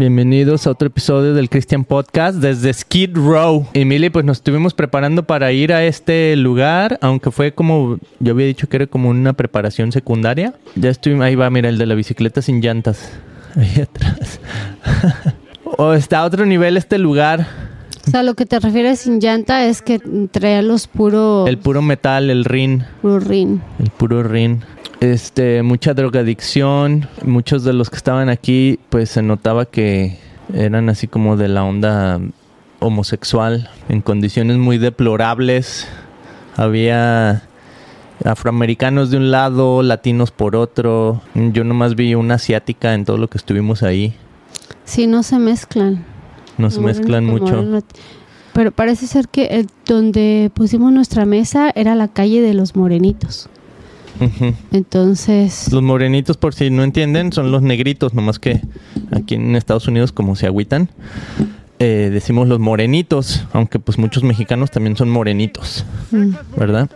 Bienvenidos a otro episodio del Christian Podcast desde Skid Row. Emily, pues nos estuvimos preparando para ir a este lugar, aunque fue como, yo había dicho que era como una preparación secundaria. Ya estoy, ahí va, mira, el de la bicicleta sin llantas. Ahí atrás. o está a otro nivel este lugar. O sea, lo que te refieres sin llanta es que traía los puros... El puro metal, el rin. Puro rin. El puro rin este, mucha drogadicción. Muchos de los que estaban aquí, pues se notaba que eran así como de la onda homosexual, en condiciones muy deplorables. Había afroamericanos de un lado, latinos por otro. Yo nomás vi una asiática en todo lo que estuvimos ahí. Sí, no se mezclan. No se mezclan mucho. Pero parece ser que donde pusimos nuestra mesa era la calle de los morenitos. Entonces... Los morenitos, por si no entienden, son los negritos, nomás que aquí en Estados Unidos como se agüitan, eh, decimos los morenitos, aunque pues muchos mexicanos también son morenitos, mm. ¿verdad?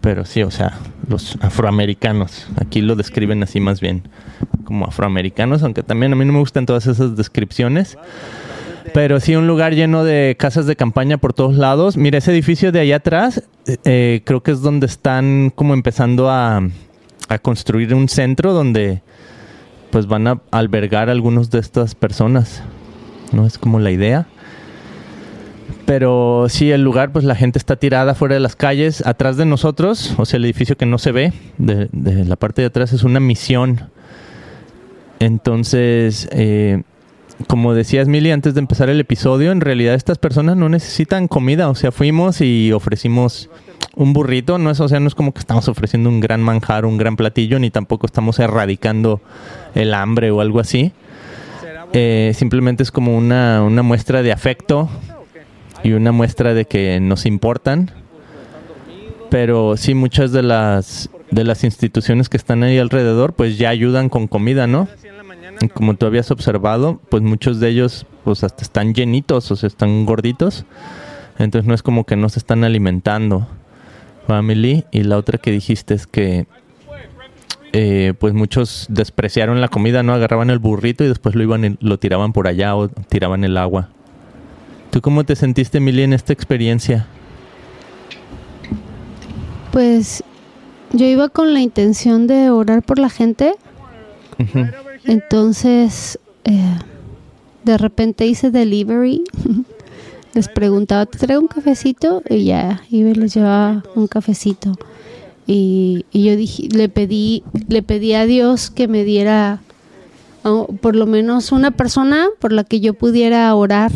Pero sí, o sea, los afroamericanos, aquí lo describen así más bien como afroamericanos, aunque también a mí no me gustan todas esas descripciones. Pero sí, un lugar lleno de casas de campaña por todos lados. Mira, ese edificio de allá atrás, eh, creo que es donde están como empezando a, construir un centro donde pues van a albergar a algunos de estas personas. ¿No? Es como la idea. Pero sí, el lugar, pues la gente está tirada fuera de las calles. Atrás de nosotros, o sea, el edificio que no se ve, de, de la parte de atrás, es una misión. Entonces, eh, como decías, Mili, antes de empezar el episodio, en realidad estas personas no necesitan comida. O sea, fuimos y ofrecimos un burrito. No es, o sea, no es como que estamos ofreciendo un gran manjar, un gran platillo, ni tampoco estamos erradicando el hambre o algo así. Eh, simplemente es como una, una muestra de afecto y una muestra de que nos importan. Pero sí, muchas de las, de las instituciones que están ahí alrededor, pues ya ayudan con comida, ¿no? Como tú habías observado, pues muchos de ellos pues hasta están llenitos, o sea, están gorditos. Entonces no es como que no se están alimentando. Family. Y la otra que dijiste es que eh, pues muchos despreciaron la comida, ¿no? Agarraban el burrito y después lo iban y lo tiraban por allá o tiraban el agua. ¿Tú cómo te sentiste, Emily, en esta experiencia? Pues yo iba con la intención de orar por la gente. Entonces, eh, de repente hice delivery. les preguntaba, ¿te traigo un cafecito? Y ya, iba y les llevaba un cafecito. Y, yo dije, le pedí, le pedí a Dios que me diera por lo menos una persona por la que yo pudiera orar.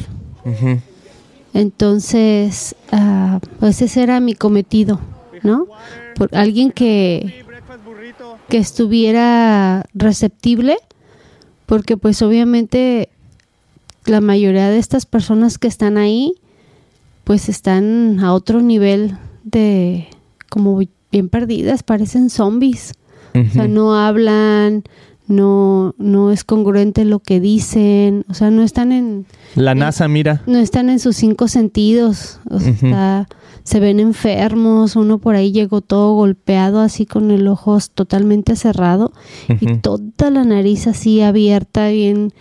Entonces, uh, pues ese era mi cometido, ¿no? Por alguien que, que estuviera receptible porque pues obviamente la mayoría de estas personas que están ahí pues están a otro nivel de como bien perdidas, parecen zombies. O sea, no hablan, no no es congruente lo que dicen, o sea, no están en la NASA, mira. No están en sus cinco sentidos, o sea, se ven enfermos, uno por ahí llegó todo golpeado así con el ojo totalmente cerrado y toda la nariz así abierta, bien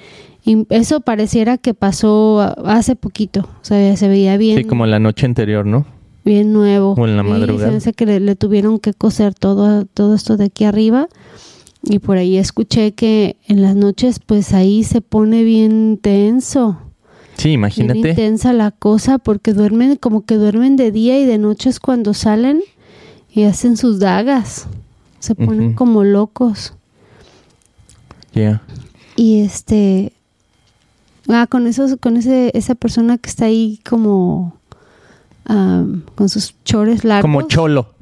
eso pareciera que pasó hace poquito, o sea, se veía bien. Sí, como la noche anterior, ¿no? Bien nuevo. O en la madrugada. que le, tuvieron que coser todo, todo esto de aquí arriba. Y por ahí escuché que en las noches, pues ahí se pone bien tenso. Sí, imagínate. Bien intensa la cosa porque duermen, como que duermen de día y de noches cuando salen y hacen sus dagas. Se ponen como locos. Ya. Y este. Ah, con eso, con ese, esa persona que está ahí como con sus chores largos. Como cholo.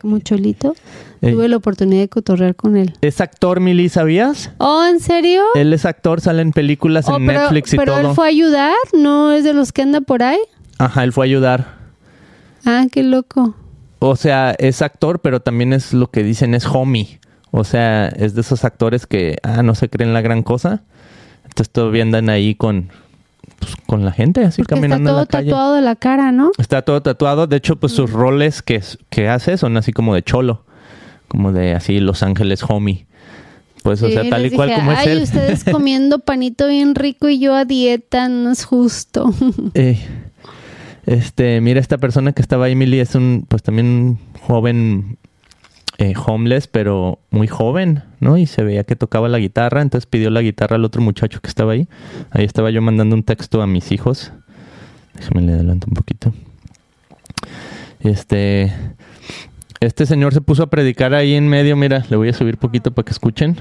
como cholito. Tuve la oportunidad de cotorrear con él. ¿Es actor, Mili, sabías? Oh, ¿en serio? Él es actor, sale en películas en oh, Netflix y todo. Pero él fue a ayudar, ¿no es de los que anda por ahí? Ajá, él fue a ayudar. Ah, qué loco. O sea, es actor, pero también es lo que dicen, es homie. O sea, es de esos actores que, ah, no se creen la gran cosa. Entonces todavía andan ahí con, pues, con la gente, así caminando en la calle. Está todo tatuado de la cara, ¿no? Está todo tatuado. De hecho, pues sus mm. roles que, que hace son así como de cholo como de así Los Ángeles Homie. pues, o Sí, sea, tal y cual dije, como es Ay, él. ustedes comiendo panito bien rico y yo a dieta, no es justo. Eh, este, mira, esta persona que estaba ahí, Emily, es un, pues también un joven eh, homeless, pero muy joven, ¿no? Y se veía que tocaba la guitarra, entonces pidió la guitarra al otro muchacho que estaba ahí. Ahí estaba yo mandando un texto a mis hijos. Déjame le adelanto un poquito. Este, este señor se puso a predicar ahí en medio, mira, le voy a subir poquito para que escuchen.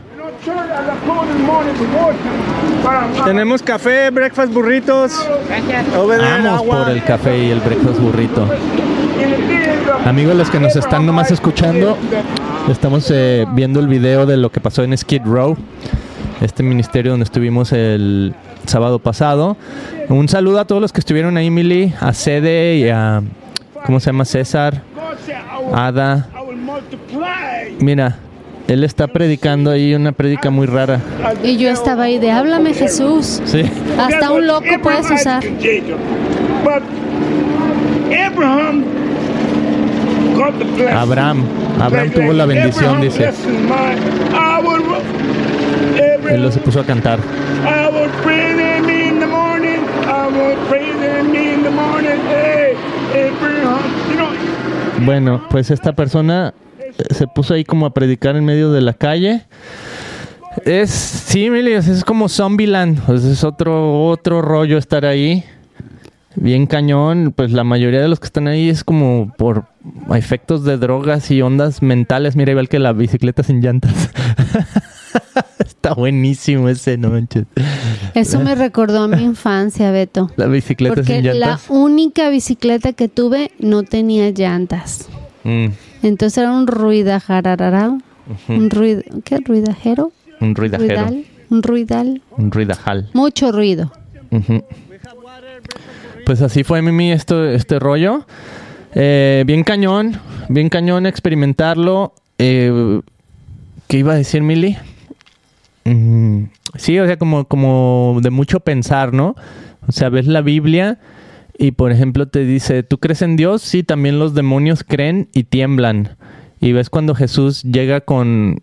Tenemos café, breakfast, burritos. Vamos agua. por el café y el breakfast burrito. Amigos, los que nos están nomás escuchando, estamos eh, viendo el video de lo que pasó en Skid Row, este ministerio donde estuvimos el sábado pasado. Un saludo a todos los que estuvieron ahí, Emily, a Sede y a, ¿cómo se llama? César, Ada. Mira, él está predicando ahí una prédica muy rara. Y yo estaba ahí de, háblame Jesús. Sí, Hasta un loco puedes usar. Abraham. Abraham tuvo la bendición, dice. Él lo se puso a cantar. Bueno, pues esta persona eh, se puso ahí como a predicar en medio de la calle. Es, sí, es como Zombieland. Pues es otro, otro rollo estar ahí. Bien cañón. Pues la mayoría de los que están ahí es como por efectos de drogas y ondas mentales. Mira, igual que la bicicleta sin llantas. Está buenísimo ese, no manches. Eso me recordó a mi infancia, Beto. La bicicleta Porque sin la llantas. única bicicleta que tuve no tenía llantas. Mm, Entonces era un ruidajarararao. Un ruido, ¿qué? ¿Ruidajero? un ruidajero. ¿Ruidal? Un ruidal. Un ruidajal. Mucho ruido. Pues así fue, Mimi, esto, este rollo. Eh, bien cañón, bien cañón experimentarlo. Eh, ¿Qué iba a decir, Mili? Mm, sí, o sea, como, como de mucho pensar, ¿no? O sea, ves la Biblia y, por ejemplo, te dice, ¿tú crees en Dios? Sí, también los demonios creen y tiemblan. Y ves cuando Jesús llega con,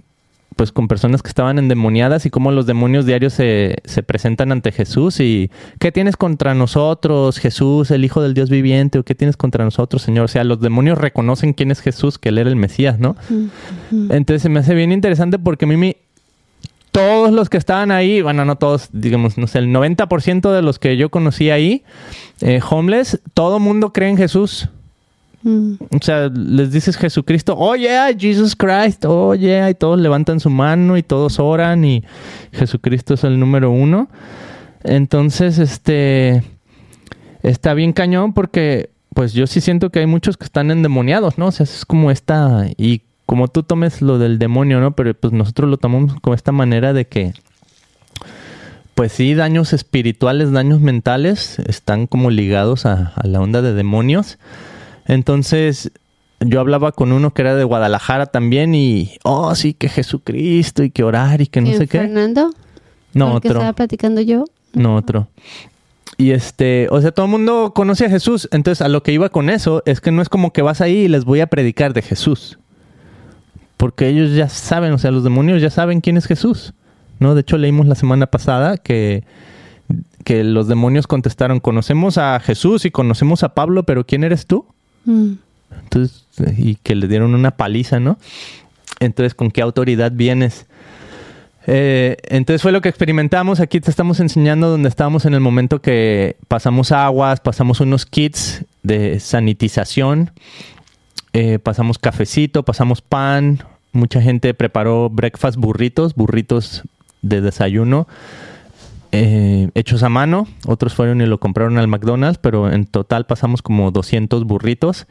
pues con personas que estaban endemoniadas y cómo los demonios diarios se, se presentan ante Jesús y ¿qué tienes contra nosotros, Jesús, el Hijo del Dios viviente? ¿O qué tienes contra nosotros, Señor? O sea, los demonios reconocen quién es Jesús, que él era el Mesías, ¿no? Entonces se me hace bien interesante porque a mí me- todos los que estaban ahí, bueno, no todos, digamos, no sé, el 90% de los que yo conocí ahí, eh, homeless, todo mundo cree en Jesús. Mm. O sea, les dices Jesucristo, oh yeah, Jesus Christ, oh yeah, y todos levantan su mano y todos oran y Jesucristo es el número uno. Entonces, este, está bien cañón porque, pues yo sí siento que hay muchos que están endemoniados, ¿no? O sea, es como esta, y como tú tomes lo del demonio, ¿no? Pero pues nosotros lo tomamos como esta manera de que, pues sí, daños espirituales, daños mentales, están como ligados a, a la onda de demonios. Entonces, yo hablaba con uno que era de Guadalajara también y, oh, sí, que Jesucristo y que orar y que no ¿Quién, sé qué. Fernando? No, ¿El que otro. estaba platicando yo? No, otro. Y este, o sea, todo el mundo conoce a Jesús. Entonces, a lo que iba con eso es que no es como que vas ahí y les voy a predicar de Jesús. Porque ellos ya saben, o sea, los demonios ya saben quién es Jesús. ¿No? De hecho, leímos la semana pasada que, que los demonios contestaron, conocemos a Jesús y conocemos a Pablo, pero ¿quién eres tú? Mm. Entonces, y que le dieron una paliza, ¿no? Entonces, ¿con qué autoridad vienes? Eh, entonces fue lo que experimentamos. Aquí te estamos enseñando donde estábamos en el momento que pasamos aguas, pasamos unos kits de sanitización, eh, pasamos cafecito, pasamos pan. Mucha gente preparó breakfast burritos, burritos de desayuno eh, hechos a mano. Otros fueron y lo compraron al McDonald's, pero en total pasamos como 200 burritos.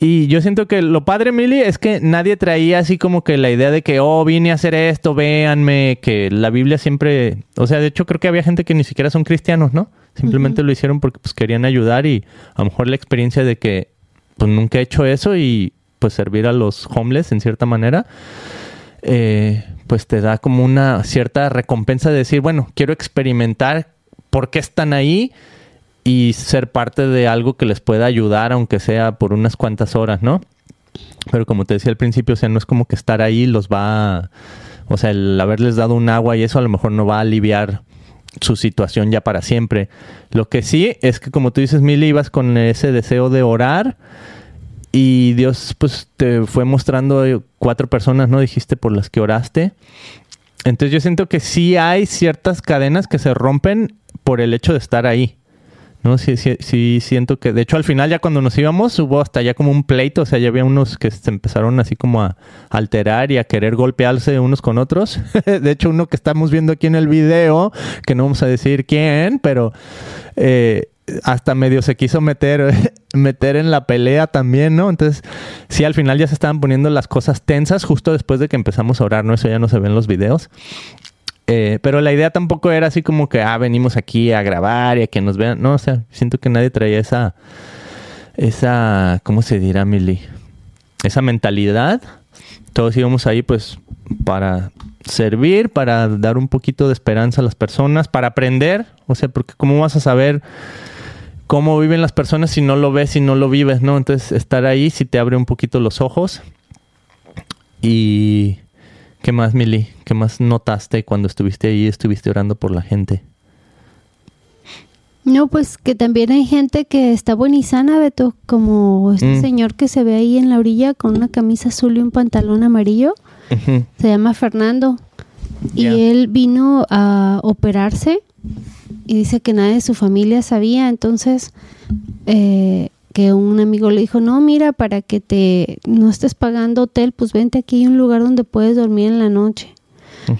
Y yo siento que lo padre, Mili, es que nadie traía así como que la idea de que, oh, vine a hacer esto, véanme, que la Biblia siempre, o sea, de hecho creo que había gente que ni siquiera son cristianos, ¿no? Simplemente lo hicieron porque pues querían ayudar y a lo mejor la experiencia de que pues nunca he hecho eso y pues servir a los homeless en cierta manera, eh, pues te da como una cierta recompensa de decir, bueno, quiero experimentar por qué están ahí y ser parte de algo que les pueda ayudar, aunque sea por unas cuantas horas, ¿no? Pero como te decía al principio, o sea, no es como que estar ahí los va a, O sea, el haberles dado un agua y eso a lo mejor no va a aliviar su situación ya para siempre. Lo que sí es que como tú dices, Mili, ibas con ese deseo de orar y Dios pues te fue mostrando cuatro personas, ¿no? Dijiste por las que oraste. Entonces yo siento que sí hay ciertas cadenas que se rompen por el hecho de estar ahí. ¿no? Sí, sí, sí, siento que, de hecho, al final ya cuando nos íbamos hubo hasta ya como un pleito, o sea, ya había unos que se empezaron así como a alterar y a querer golpearse unos con otros. de hecho, uno que estamos viendo aquí en el video, que no vamos a decir quién, pero eh, hasta medio se quiso meter, meter en la pelea también, ¿no? Entonces, sí, al final ya se estaban poniendo las cosas tensas justo después de que empezamos a orar, ¿no? Eso ya no se ve en los videos. Eh, pero la idea tampoco era así como que, ah, venimos aquí a grabar y a que nos vean. No, o sea, siento que nadie traía esa, esa, ¿cómo se dirá, Mili? Esa mentalidad. Todos íbamos ahí, pues, para servir, para dar un poquito de esperanza a las personas, para aprender. O sea, porque ¿cómo vas a saber cómo viven las personas si no lo ves, si no lo vives, ¿no? Entonces, estar ahí sí te abre un poquito los ojos. Y ¿Qué más, Mili? ¿Qué más notaste cuando estuviste ahí, estuviste orando por la gente? No, pues que también hay gente que está buena y sana, Beto, como este Mm. señor que se ve ahí en la orilla con una camisa azul y un pantalón amarillo. Se llama Fernando. Y él vino a operarse y dice que nadie de su familia sabía. Entonces, eh, que un amigo le dijo, no, mira, para que te no estés pagando hotel, pues vente aquí, hay un lugar donde puedes dormir en la noche.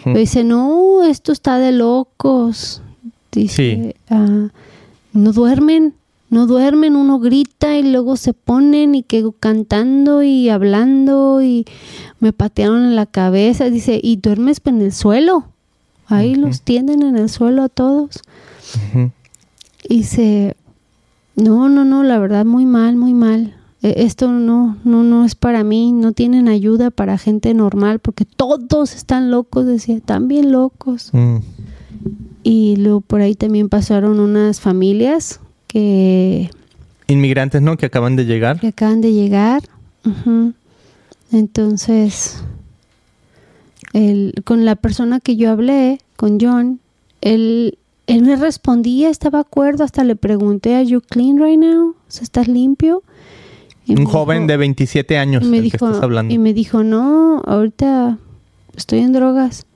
Pero dice, no, esto está de locos. Dice, "Ah, no duermen, no duermen, uno grita y luego se ponen y que cantando y hablando y me patearon en la cabeza. Dice, y duermes en el suelo. Ahí los tienden en el suelo a todos. Y dice, no, no, no, la verdad muy mal, muy mal. E- Esto no, no, no es para mí, no tienen ayuda para gente normal porque todos están locos, decía, están bien locos. Mm. Y luego por ahí también pasaron unas familias que, Inmigrantes, ¿no? Que acaban de llegar. que acaban de llegar. Entonces, el, con la persona que yo hablé, con John, él, él me respondía, estaba acuerdo, hasta le pregunté, ¿Are you clean right now? ¿estás limpio? Y Un joven dijo- de 27 años, y me dijo, que estás hablando. y me dijo, no, ahorita estoy en drogas.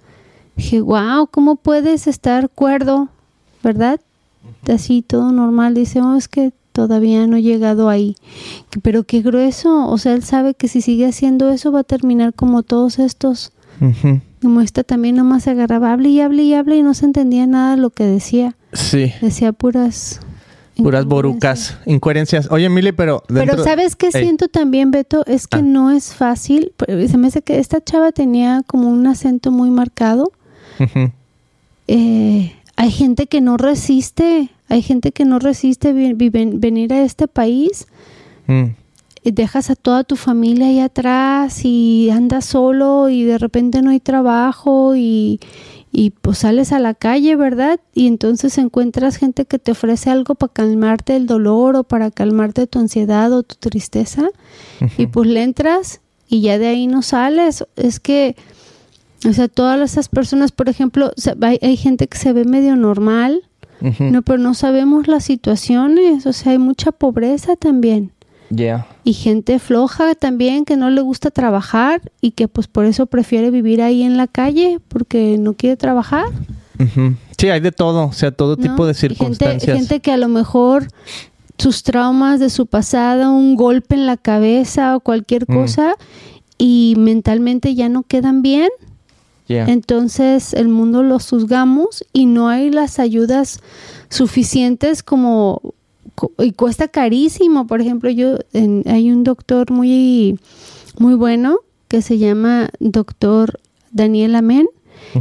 Dije, wow, ¿cómo puedes estar cuerdo? ¿Verdad? Así, todo normal. Dice, oh, es que todavía no he llegado ahí. Pero qué grueso. O sea, él sabe que si sigue haciendo eso va a terminar como todos estos. Ujú. Como esta también nomás se agarraba, hable y hable y hable y no se entendía nada de lo que decía. Sí, Decía puras... puras borucas, incoherencias. Oye, Mili, pero... Pero ¿sabes qué Ey. siento también, Beto? Es que Ah. no es fácil. Se me hace que esta chava tenía como un acento muy marcado. Ujú. Eh, hay gente que no resiste. Hay gente que no resiste venir a este país. Mm. Dejas a toda tu familia ahí atrás y andas solo y de repente no hay trabajo y, y pues sales a la calle, ¿verdad? Y entonces encuentras gente que te ofrece algo para calmarte el dolor o para calmarte tu ansiedad o tu tristeza y pues le entras y ya de ahí no sales. Es que, o sea, todas esas personas, por ejemplo, hay, hay gente que se ve medio normal, no, pero no sabemos las situaciones, o sea, hay mucha pobreza también. Yeah. Y gente floja también que no le gusta trabajar y que pues por eso prefiere vivir ahí en la calle porque no quiere trabajar. Ujú. Sí, hay de todo, o sea, todo ¿no? tipo de Y gente- circunstancias. Gente, que a lo mejor sus traumas de su pasado, un golpe en la cabeza o cualquier Mm. cosa y mentalmente ya no quedan bien, Yeah. entonces el mundo los juzgamos y no hay las ayudas suficientes como y cuesta carísimo. Por ejemplo, yo en- hay un doctor muy muy bueno que se llama doctor Daniel Amén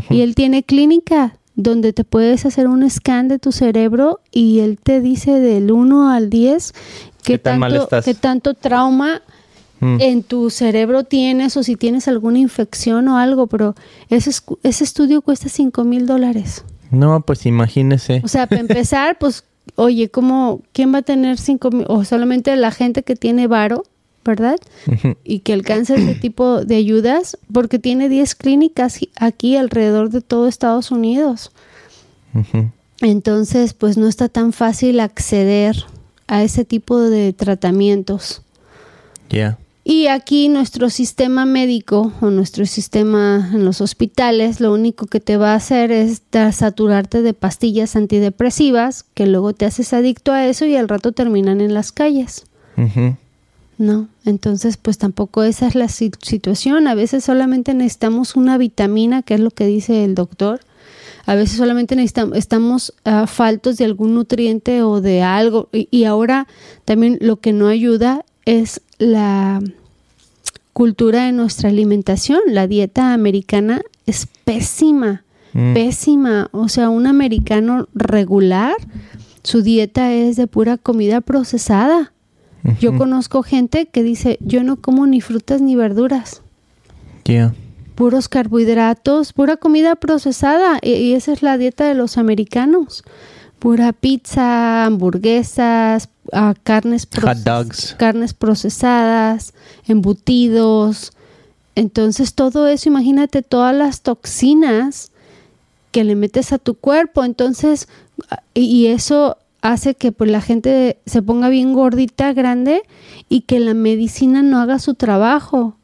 y él tiene clínica donde te puedes hacer un scan de tu cerebro y él te dice del 1 al 10 qué, ¿Qué tan mal tanto, qué tanto trauma Mm. en tu cerebro tienes o si tienes alguna infección o algo, pero ese, ese estudio cuesta 5 mil dólares. No, pues imagínese. O sea, para empezar, pues, oye, ¿cómo, ¿quién va a tener 5 mil? O solamente la gente que tiene varo ¿verdad? Y que alcance ese tipo de ayudas porque tiene 10 clínicas aquí alrededor de todo Estados Unidos. Entonces, pues no está tan fácil acceder a ese tipo de tratamientos. Yeah. Y aquí nuestro sistema médico o nuestro sistema en los hospitales lo único que te va a hacer es saturarte de pastillas antidepresivas que luego te haces adicto a eso y al rato terminan en las calles. No, entonces pues tampoco esa es la si- situación. A veces solamente necesitamos una vitamina, que es lo que dice el doctor. A veces solamente necesitamos, estamos faltos de algún nutriente o de algo. Y, y ahora también lo que no ayuda es la cultura de nuestra alimentación. La dieta americana es pésima, Mm. pésima. O sea, un americano regular, su dieta es de pura comida procesada. Yo conozco gente que dice, yo no como ni frutas ni verduras, Yeah. puros carbohidratos, pura comida procesada. Y, y esa es la dieta de los americanos. Pura pizza, hamburguesas, ah, carnes, Hot dogs. carnes procesadas, embutidos. Entonces todo eso, imagínate todas las toxinas que le metes a tu cuerpo. Entonces, ah, y y eso hace que pues la gente se ponga bien gordita, grande y que la medicina no haga su trabajo.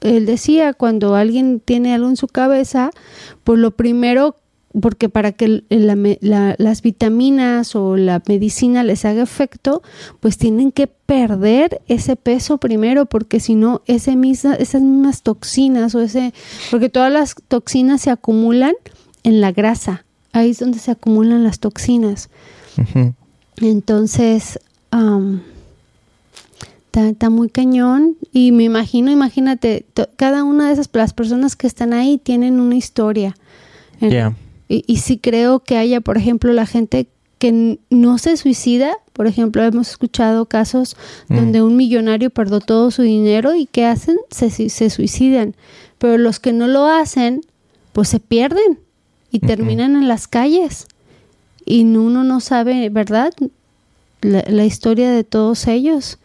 Él decía, cuando alguien tiene algo en su cabeza, pues lo primero, porque para que la la- las vitaminas o la medicina les haga efecto, pues tienen que perder ese peso primero, porque si no, ese misma, esas mismas toxinas o ese, porque todas las toxinas se acumulan en la grasa, ahí es donde se acumulan las toxinas. Entonces, am, está, está muy cañón y me imagino, imagínate, cada una de esas las personas que están ahí tienen una historia. Yeah. Y, y sí creo que haya, por ejemplo, la gente que no se suicida. Por ejemplo, hemos escuchado casos Mm. donde un millonario perdió todo su dinero y ¿qué hacen? Se, se suicidan. Pero los que no lo hacen, pues se pierden y terminan en las calles. Y uno no sabe, ¿verdad? La, la historia de todos ellos.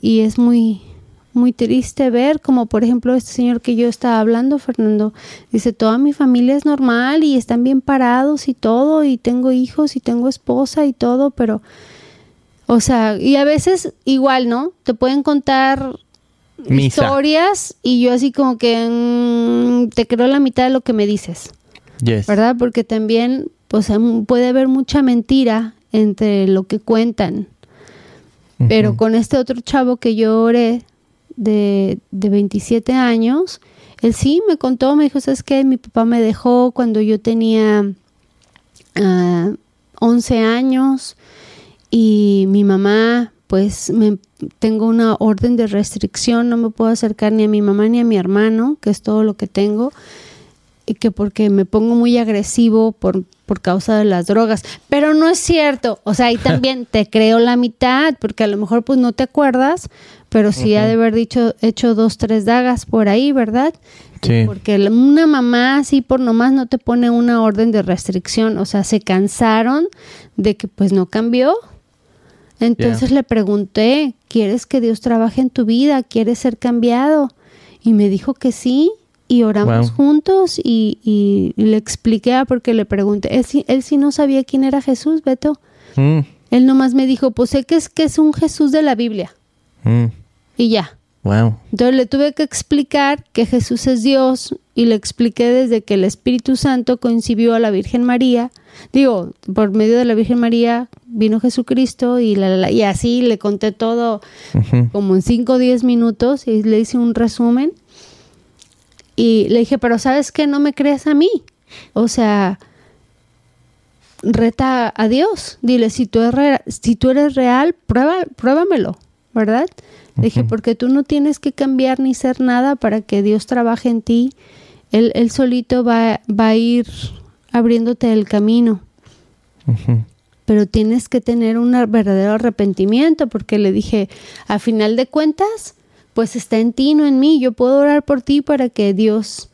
Y es muy, muy triste ver, como por ejemplo este señor que yo estaba hablando, Fernando, dice, toda mi familia es normal y están bien parados y todo, y tengo hijos y tengo esposa y todo, pero, o sea, y a veces igual, ¿no? Te pueden contar Misa. historias y yo así como que mm, te creo la mitad de lo que me dices. Yes. ¿verdad? Porque también pues puede haber mucha mentira entre lo que cuentan. Pero con este otro chavo que yo oré de, de 27 años, él sí me contó, me dijo, ¿sabes qué? Mi papá me dejó cuando yo tenía ah, 11 años y mi mamá, pues tengo una orden de restricción, no me puedo acercar ni a mi mamá ni a mi hermano, que es todo lo que tengo y que porque me pongo muy agresivo por, por causa de las drogas. Pero no es cierto. O sea, ahí también te creo la mitad, porque a lo mejor pues no te acuerdas, pero sí ha de haber dicho, hecho dos, tres dagas por ahí, ¿verdad? Sí. Porque una mamá así por nomás no te pone una orden de restricción. O sea, se cansaron de que pues no cambió. Entonces le pregunté, ¿quieres que Dios trabaje en tu vida? ¿Quieres ser cambiado? Y me dijo que sí. Y oramos Wow. juntos y, y le expliqué ah, porque le pregunté. Él, sí- él sí no sabía quién era Jesús, Beto. Mm, Él nomás me dijo, pues sé que es, que es un Jesús de la Biblia. mm. Y ya. Wow. Entonces le tuve que explicar que Jesús es Dios y le expliqué desde que el Espíritu Santo concibió a la Virgen María. Digo, por medio de la Virgen María vino Jesucristo y, la, y así le conté todo como en 5 o 10 minutos y le hice un resumen. Y le dije, pero ¿sabes qué? No me creas a mí. O sea, reta a Dios. Dile, si tú eres, re- si tú eres real, prueba, pruébamelo, ¿verdad? Le dije, porque tú no tienes que cambiar ni ser nada para que Dios trabaje en ti. Él, él solito va, va a ir abriéndote el camino pero tienes que tener un verdadero arrepentimiento porque le dije, a final de cuentas, pues está en ti, no en mí. Yo puedo orar por ti para que Dios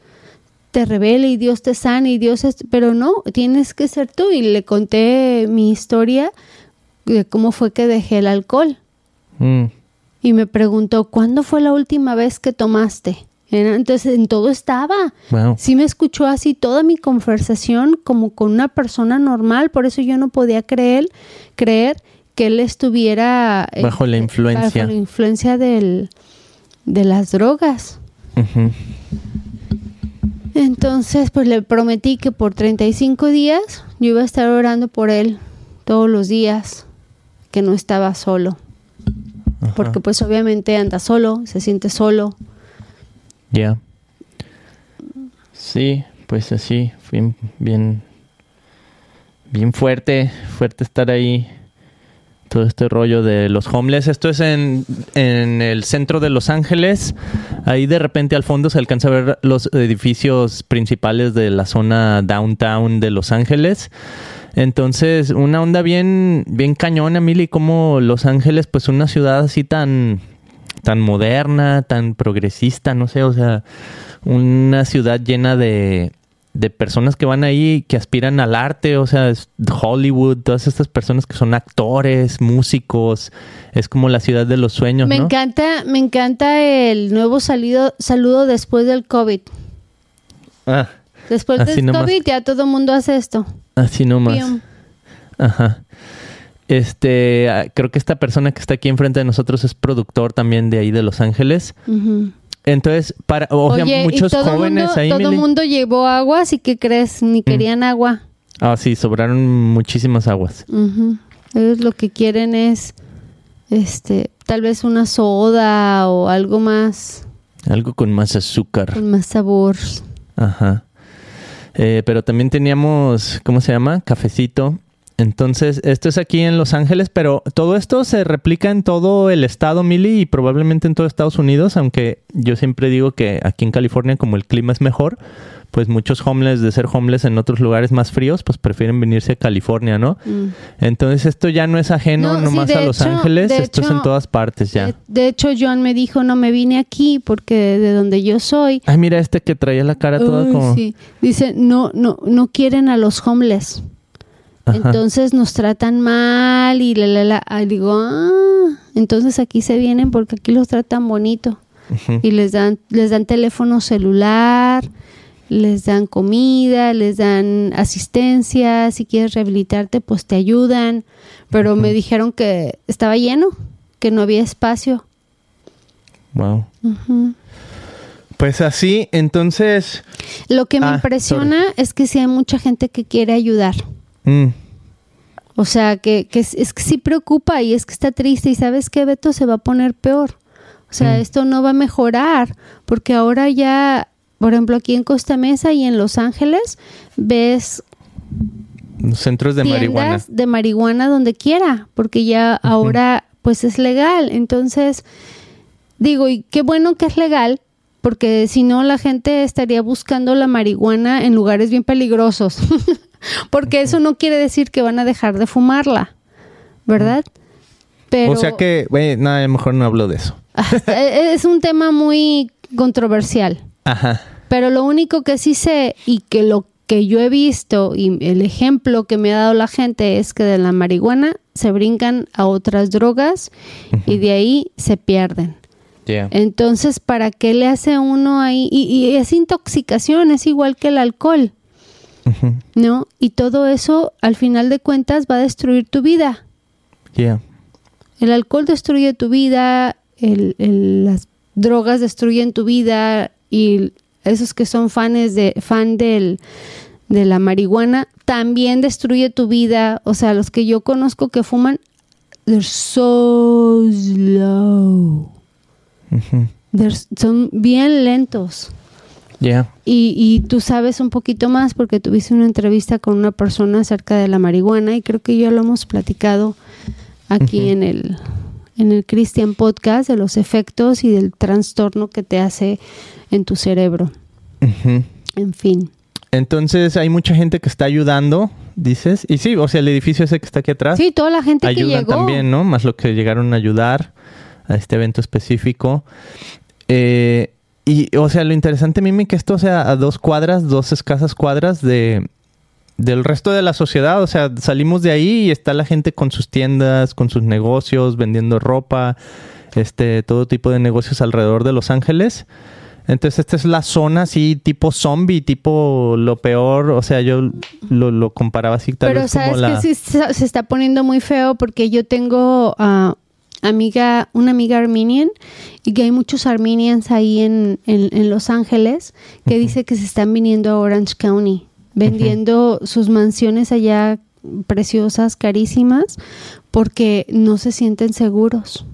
te revele y Dios te sane y Dios es, pero no, tienes que ser tú y le conté mi historia de cómo fue que dejé el alcohol. Mm. y me preguntó, ¿cuándo fue la última vez que tomaste? Entonces, en todo estaba. Wow. Sí me escuchó así toda mi conversación como con una persona normal, por eso yo no podía creer, creer que él estuviera eh, Bajo la eh, influencia. bajo la influencia del, de las drogas. Entonces, pues le prometí que por 35 días yo iba a estar orando por él todos los días, que no estaba solo, porque pues obviamente anda solo, se siente solo. Ya. Sí, pues así, bien, bien, bien fuerte, fuerte estar ahí. Todo este rollo de los homeless. Esto es en, en el centro de Los Ángeles. Ahí de repente al fondo se alcanza a ver los edificios principales de la zona downtown de Los Ángeles. Entonces, una onda bien, bien cañona, Mili, como Los Ángeles, pues una ciudad así tan, tan moderna, tan progresista, no sé, o sea, una ciudad llena de, de personas que van ahí, que aspiran al arte, o sea, es Hollywood, todas estas personas que son actores, músicos, es como la ciudad de los sueños, Me ¿no? encanta, me encanta el nuevo salido, saludo después del COVID. Ah, Después del nomás. COVID ya todo el mundo hace esto. así nomás. Pium. Ajá. Este, ah, creo que esta persona que está aquí enfrente de nosotros es productor también de ahí de Los Ángeles. Ujú. Entonces, para, Oye, muchos y todo jóvenes mundo, ahí, todo Mili. mundo llevó agua, así que crees, ni querían agua. Ah, sí, sobraron muchísimas aguas. Ujú. Ellos lo que quieren es, este, tal vez una soda o algo más Algo con más azúcar. con más sabor. Ajá. Eh, pero también teníamos, ¿cómo se llama? Cafecito. Entonces, esto es aquí en Los Ángeles, pero todo esto se replica en todo el estado, Mili, y probablemente en todo Estados Unidos, aunque yo siempre digo que aquí en California, como el clima es mejor, pues muchos homeless de ser homeless en otros lugares más fríos, pues prefieren venirse a California, ¿no? Mm. Entonces, esto ya no es ajeno No, nomás a Los hecho- Ángeles, esto es en todas partes ya. De, de hecho, John me dijo, no me vine aquí porque de donde yo soy. Ay, mira este que traía la cara toda como... sí. Dice, no, no, no quieren a los homeless. Ajá. Entonces nos tratan mal y la, la, la. Ah, digo, ah, entonces aquí se vienen porque aquí los tratan bonito. Y les dan, les dan teléfono celular, les dan comida, les dan asistencia. Si quieres rehabilitarte, pues te ayudan. Pero me dijeron que estaba lleno, que no había espacio. Wow. Pues así, entonces... Lo que me Ah, impresiona es que sí hay mucha gente que quiere ayudar. mm, O sea, que, que es, es que sí preocupa y es que está triste y sabes que Beto se va a poner peor. O sea, Mm. esto no va a mejorar porque ahora ya, por ejemplo, aquí en Costa Mesa y en Los Ángeles, ves centros de marihuana. de marihuana donde quiera, porque ya ahora pues es legal. Entonces, digo, y qué bueno que es legal, porque si no la gente estaría buscando la marihuana en lugares bien peligrosos. porque eso no quiere decir que van a dejar de fumarla, ¿verdad? Pero O sea que, güey, no, a lo mejor no hablo de eso. e, es un tema muy controversial. Ajá. Pero lo único que sí sé y que lo que yo he visto y el ejemplo que me ha dado la gente es que de la marihuana se brincan a otras drogas y de ahí se pierden. Yeah. Entonces, ¿para qué le hace uno ahí? Y, y es intoxicación, es igual que el alcohol, ¿no? Y todo eso, al final de cuentas, va a destruir tu vida. Yeah. El alcohol destruye tu vida, el- el- las drogas destruyen tu vida y esos que son fans de, fan del, de la marihuana también destruye tu vida. O sea, los que yo conozco que fuman, they're so slow. They're- son bien lentos. Yeah. Y, y tú sabes un poquito más porque tuviste una entrevista con una persona acerca de la marihuana y creo que ya lo hemos platicado aquí en el en el Christian Podcast de los efectos y del trastorno que te hace en tu cerebro. En fin. Entonces hay mucha gente que está ayudando, dices. Y sí, o sea, el edificio ese que está aquí atrás. Sí, toda la gente que ayudan llegó. también, ¿no? Más lo que llegaron a ayudar a este evento específico. Eh, y, o sea, lo interesante, Mimi, que esto sea a dos cuadras, dos escasas cuadras de del resto de la sociedad. O sea, salimos de ahí y está la gente con sus tiendas, con sus negocios, vendiendo ropa. este, todo tipo de negocios alrededor de Los Ángeles. Entonces, esta es la zona así, tipo zombie, tipo lo peor. O sea, yo lo, lo comparaba así, tal Pero vez sabes como la. que sí se está poniendo muy feo porque yo tengo ah, amiga, una amiga armenian y que hay muchos armenians ahí en, en, en Los Ángeles que dice que se están viniendo a Orange County, vendiendo sus mansiones allá preciosas, carísimas, porque no se sienten seguros,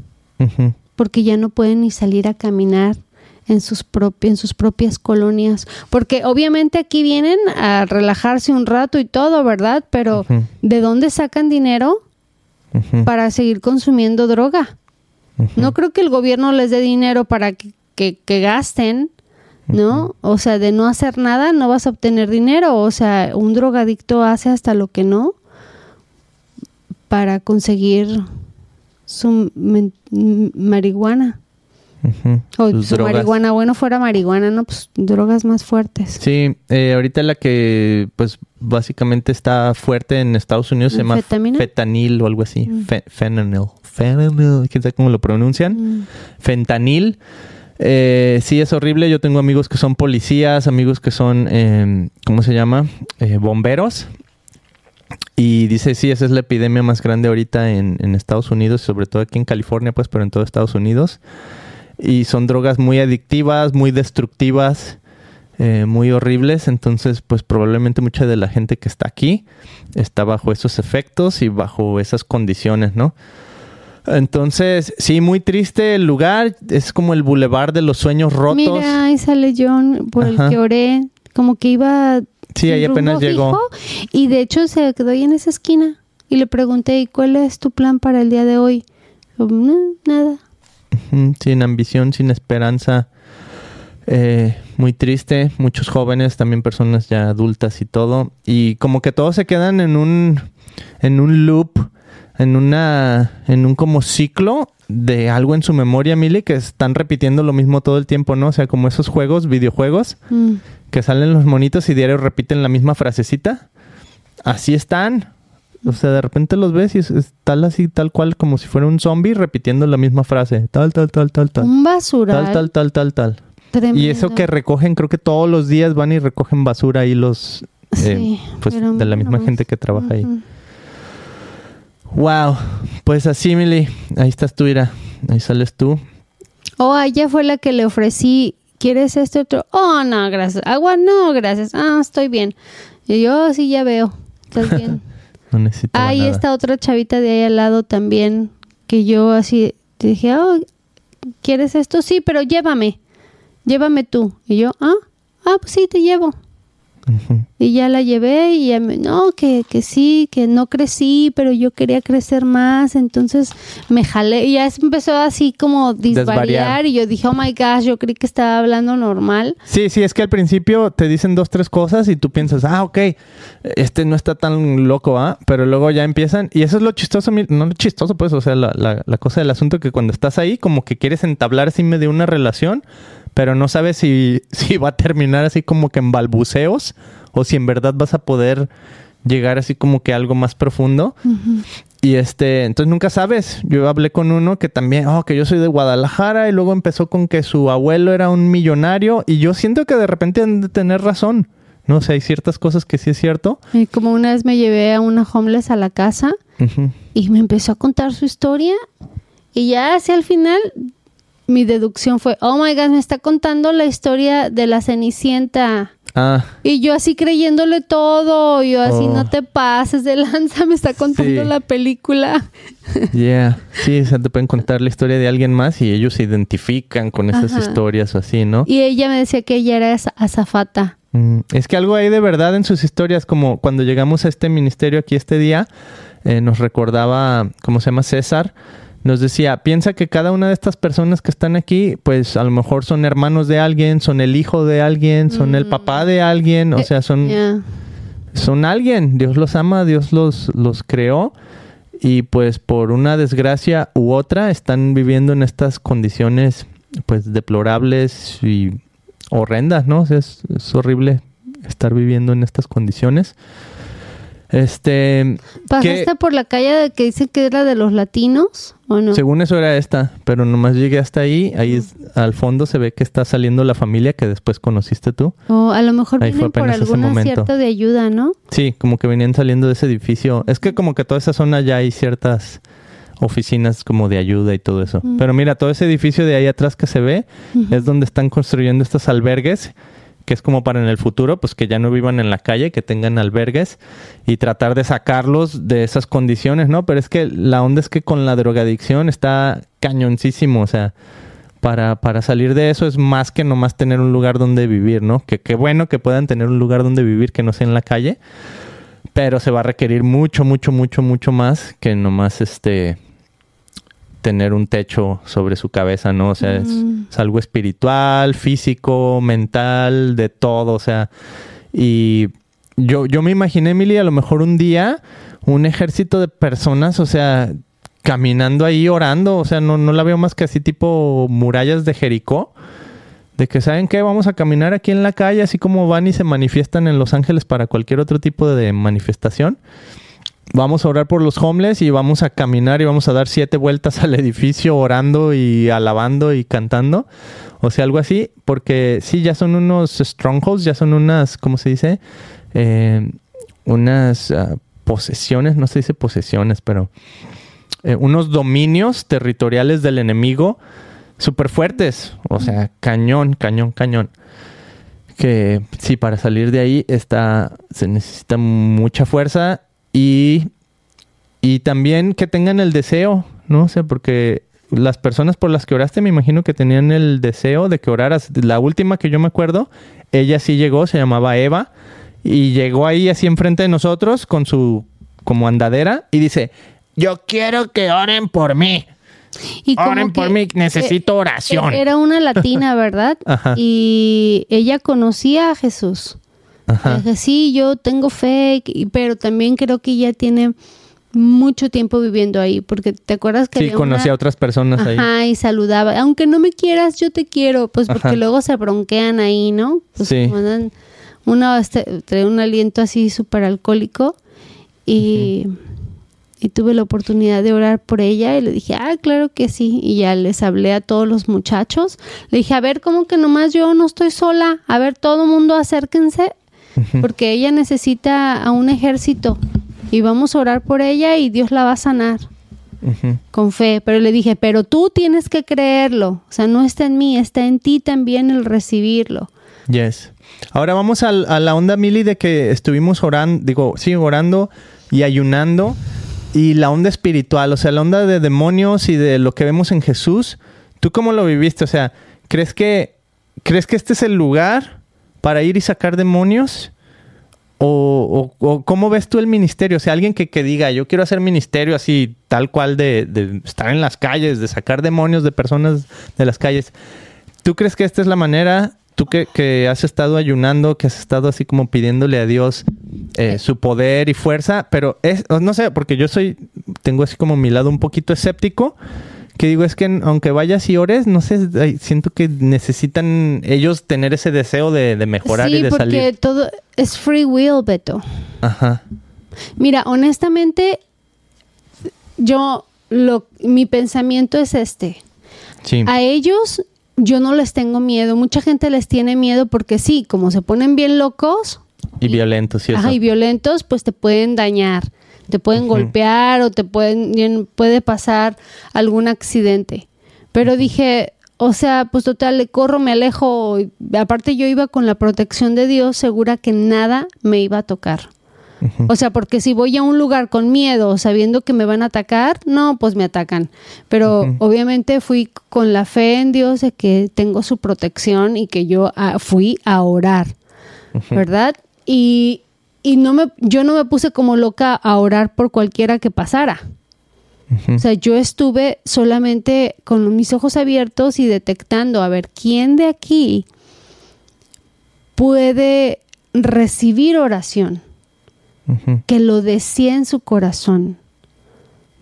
porque ya no pueden ni salir a caminar en sus, en sus propias colonias. Porque obviamente aquí vienen a relajarse un rato y todo, ¿verdad? Pero. ¿de dónde sacan dinero Para seguir consumiendo droga? No creo que el gobierno les dé dinero para que, que- que gasten, ¿no? O sea, de no hacer nada no vas a obtener dinero. O sea, un drogadicto hace hasta lo que no para conseguir su men- Ujú. O Sus su drogas. marihuana, bueno, fuera marihuana, ¿no? Pues drogas más fuertes. Sí, eh, ahorita la que pues básicamente está fuerte en Estados Unidos se llama ¿Anfetamina? fetanil o algo así. Mm. Fe- fentanyl. Fentanyl, quién sabe cómo lo pronuncian. Mm. Fentanil. Eh, sí, es horrible. Yo tengo amigos que son policías, amigos que son, eh, ¿cómo se llama? Eh, bomberos. Y dice, sí, esa es la epidemia más grande ahorita en, en Estados Unidos, sobre todo aquí en California, pues, pero en todo Estados Unidos. Y son drogas muy adictivas, muy destructivas, eh, muy horribles. Entonces, pues probablemente mucha de la gente que está aquí está bajo esos efectos y bajo esas condiciones, ¿no? Entonces, sí, muy triste el lugar. Es como el bulevar de los sueños rotos. Mira, ahí sale John por Ajá. el que oré, como que iba Sí, ahí apenas llegó. fijo, y de hecho se quedó ahí en esa esquina y le pregunté, ¿y cuál es tu plan para el día de hoy? Dijo, "No, nada. Sin ambición, sin esperanza. Eh, muy triste. Muchos jóvenes, también personas ya adultas y todo. Y como que todos se quedan en un, en un loop, en una, en un como ciclo de algo en su memoria, Mili, que están repitiendo lo mismo todo el tiempo, ¿no? O sea, como esos juegos, videojuegos, Mm. que salen los monitos y diario repiten la misma frasecita. Así están. O sea, de repente los ves y es, es tal así, tal cual, como si fuera un zombie repitiendo la misma frase. Tal, tal, tal, tal, tal. Un basural. Tal, tal, tal, tal, tal. tremendo. Y eso que recogen, creo que todos los días van y recogen basura ahí los... eh, Sí, pues de la misma menos. gente que trabaja ahí. Wow. Pues así, Mili. Ahí estás tú, Ira. Ahí sales tú. Oh, ella fue la que le ofrecí, ¿quieres este otro? Oh, no, gracias. Agua, no, gracias. Ah, estoy bien. Y yo, "Oh, sí, ya veo. Estás bien. No necesito Ah, y nada. esta otra chavita de ahí al lado también, que yo así te dije, oh, ¿quieres esto? Sí, pero llévame, llévame tú. Y yo, ah, ah, pues sí, te llevo. Y ya la llevé y ya me, no, que, que sí, que no crecí, pero yo quería crecer más, entonces me jalé y ya empezó así como disvariar Desvariar. y yo dije, oh my gosh, yo creí que estaba hablando normal. Sí, sí, es que al principio te dicen dos, tres cosas y tú piensas, ah, ok, este no está tan loco, ¿ah? Pero luego ya empiezan, y eso es lo chistoso, no lo chistoso, pues, o sea, la, la- la cosa del asunto que cuando estás ahí, como que quieres entablar así medio una relación, pero no sabes si, si va a terminar así como que en balbuceos o si en verdad vas a poder llegar así como que a algo más profundo. Y este, entonces nunca sabes. Yo hablé con uno que también, oh, que yo soy de Guadalajara y luego empezó con que su abuelo era un millonario y yo siento que de repente han de tener razón. No sé, hay ciertas cosas que sí es cierto. Y como una vez me llevé a una homeless a la casa y me empezó a contar su historia y ya hacia el final mi deducción fue, oh my god, me está contando la historia de la Cenicienta. Ah, Y yo así creyéndole todo, yo así Oh. no te pases de lanza, me está contando Sí. la película. yeah. Sí, o sea, te pueden contar la historia de alguien más y ellos se identifican con esas Ajá. historias o así, ¿no? Y ella me decía que ella era az- azafata. Mm, Es que algo hay de verdad en sus historias, como cuando llegamos a este ministerio aquí este día, eh, nos recordaba, ¿cómo se llama? César, nos decía, piensa que cada una de estas personas que están aquí, pues a lo mejor son hermanos de alguien, son el hijo de alguien, son el Mm. papá de alguien, o Eh, sea, son, son alguien, Dios los ama, Dios los, los creó. Y pues por una desgracia u otra están viviendo en estas condiciones pues deplorables y horrendas, ¿no? O sea, es, es horrible estar viviendo en estas condiciones. Este. ¿Pasaste que- por la calle de que dice que era de los latinos o no? Según eso era esta, pero nomás llegué hasta ahí. Ahí es- al fondo se ve que está saliendo la familia que después conociste tú. O a lo mejor Ahí vienen por alguna cierta de ayuda, ¿no? Sí, como que venían saliendo de ese edificio. Es que como que toda esa zona ya hay ciertas oficinas como de ayuda y todo eso. Mm. Pero mira, todo ese edificio de ahí atrás que se ve es donde están construyendo estos albergues, que es como para en el futuro, pues que ya no vivan en la calle, que tengan albergues y tratar de sacarlos de esas condiciones, ¿no? Pero es que la onda es que con la drogadicción está cañoncísimo, o sea, para, para salir de eso es más que nomás tener un lugar donde vivir, ¿no? Que qué bueno que puedan tener un lugar donde vivir que no sea en la calle, pero se va a requerir mucho, mucho, mucho, mucho más que nomás este tener un techo sobre su cabeza, ¿no? O sea, es, es algo espiritual, físico, mental, de todo, o sea, y yo, yo me imaginé, Emily, a lo mejor un día un ejército de personas, o sea, caminando ahí orando, o sea, no, no la veo más que así tipo murallas de Jericó, de que saben qué, vamos a caminar aquí en la calle, así como van y se manifiestan en Los Ángeles para cualquier otro tipo de manifestación. Vamos a orar por los homeless y vamos a caminar y vamos a dar siete vueltas al edificio orando y alabando y cantando. O sea, algo así, porque sí, ya son unos strongholds, ya son unas, ¿cómo se dice? Eh, unas ah, posesiones, no se dice posesiones, pero eh, unos dominios territoriales del enemigo súper fuertes. O sea, cañón, cañón, cañón. Que sí, para salir de ahí está, se necesita mucha fuerza y, y también que tengan el deseo, ¿no? O sea, porque las personas por las que oraste me imagino que tenían el deseo de que oraras. La última que yo me acuerdo, ella sí llegó, se llamaba Eva, y llegó ahí así enfrente de nosotros con su como andadera y dice, yo quiero que oren por mí. Y Oren por mí, necesito eh, oración. Era una latina, ¿verdad? Ajá. Y ella conocía a Jesús. Ajá. Sí, yo tengo fe, pero también creo que ella tiene mucho tiempo viviendo ahí, porque te acuerdas que Sí, una- a otras personas ahí. Ajá, y saludaba. Aunque no me quieras, yo te quiero. Pues porque Ajá. luego se bronquean ahí, ¿no? Pues Sí. como andan- uno este, trae un aliento así súper alcohólico. Y, y tuve la oportunidad de orar por ella y le dije, ah, claro que sí. Y ya les hablé a todos los muchachos. Le dije, a ver, ¿cómo que nomás yo no estoy sola? A ver, todo mundo acérquense. Porque ella necesita a un ejército. Y vamos a orar por ella y Dios la va a sanar con fe, pero le dije, pero tú tienes que creerlo, o sea, no está en mí, está en ti también el recibirlo. Yes. Ahora vamos a, la onda, Mili, de que estuvimos orando, digo, sí, orando y ayunando. Y la onda espiritual, o sea, la onda de demonios y de lo que vemos en Jesús. ¿Tú cómo lo viviste? O sea, ¿crees que, ¿crees que este es el lugar para ir y sacar demonios? O, cómo ves tú el ministerio? O sea, alguien que, que diga, yo quiero hacer ministerio así, tal cual, de, de estar en las calles, de sacar demonios de personas de las calles. ¿Tú crees que esta es la manera? Tú que, que has estado ayunando, que has estado así como pidiéndole a Dios eh, su poder y fuerza, pero es, no sé, porque yo soy, tengo así como mi lado un poquito escéptico, que digo, es que aunque vayas y ores, no sé, siento que necesitan ellos tener ese deseo de, de mejorar sí, y de porque salir. todo es free will, Beto. Ajá. Mira, honestamente, yo, lo, mi pensamiento es este. Sí. A ellos yo no les tengo miedo. Mucha gente les tiene miedo porque sí, como se ponen bien locos, y violentos y eso. Ajá, y violentos, pues te pueden dañar, te pueden golpear o te pueden puede pasar algún accidente. Pero dije, o sea, pues total, le corro, me alejo. Aparte yo iba con la protección de Dios, segura que nada me iba a tocar. O sea, porque si voy a un lugar con miedo, sabiendo que me van a atacar, no, pues me atacan. Pero obviamente fui con la fe en Dios de que tengo su protección y que yo ah, fui a orar. ¿verdad? Y, y no me, yo no me puse como loca a orar por cualquiera que pasara. O sea, yo estuve solamente con mis ojos abiertos y detectando, a ver, ¿quién de aquí puede recibir oración? Que lo decía en su corazón.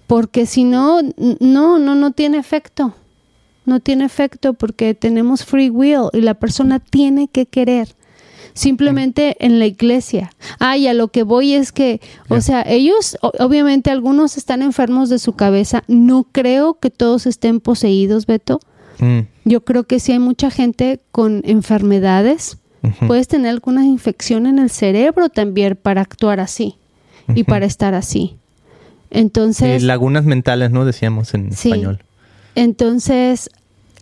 Porque si no, no, no, no tiene efecto. No tiene efecto porque tenemos free will y la persona tiene que querer. Simplemente en la iglesia. Ah, y a lo que voy es que, o sea, ellos, obviamente algunos están enfermos de su cabeza. No creo que todos estén poseídos, Beto. Mm, Yo creo que sí hay mucha gente con enfermedades. Puedes tener alguna infección en el cerebro también para actuar así y para estar así. Sí, Entonces, lagunas mentales, ¿no? Decíamos en Sí. español. entonces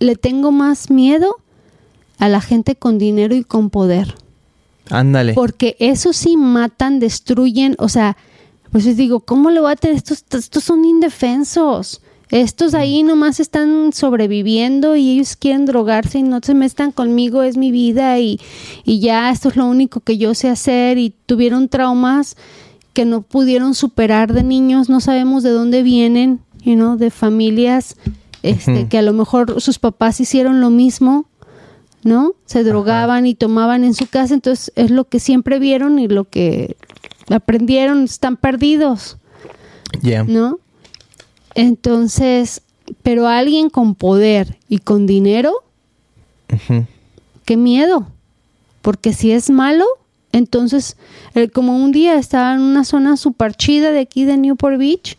le tengo más miedo a la gente con dinero y con poder. Ándale. Porque eso sí matan, destruyen, o sea, pues les digo, ¿cómo le voy a tener? Estos, estos son indefensos. Estos ahí nomás están sobreviviendo y ellos quieren drogarse y no se metan conmigo, es mi vida y, y ya esto es lo único que yo sé hacer y tuvieron traumas que no pudieron superar de niños, no sabemos de dónde vienen, you know, de familias este, que a lo mejor sus papás hicieron lo mismo, ¿no? Se drogaban y tomaban en su casa, entonces es lo que siempre vieron y lo que aprendieron, están perdidos, Ya. ¿no? Entonces, pero alguien con poder y con dinero, qué miedo, porque si es malo, entonces, eh, como un día estaba en una zona súper chida de aquí de Newport Beach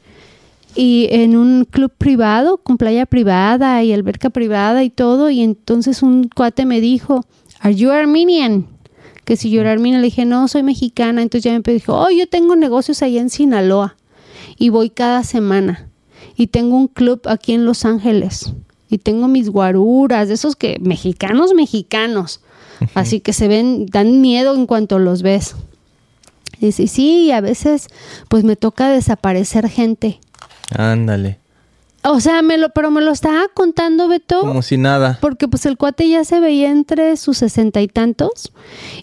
y en un club privado, con playa privada y alberca privada y todo, y entonces un cuate me dijo, ¿Are you Armenian? Que si yo era armenia, le dije, no, soy mexicana, entonces ya me dijo, oh, yo tengo negocios allá en Sinaloa y voy cada semana y tengo un club aquí en Los Ángeles y tengo mis guaruras, de esos que mexicanos, mexicanos, así que se ven, dan miedo en cuanto los ves. Dice, sí, a veces pues me toca desaparecer gente. Ándale. O sea, me lo, pero me lo estaba contando Beto. Como si nada. Porque pues el cuate ya se veía entre sus sesenta y tantos.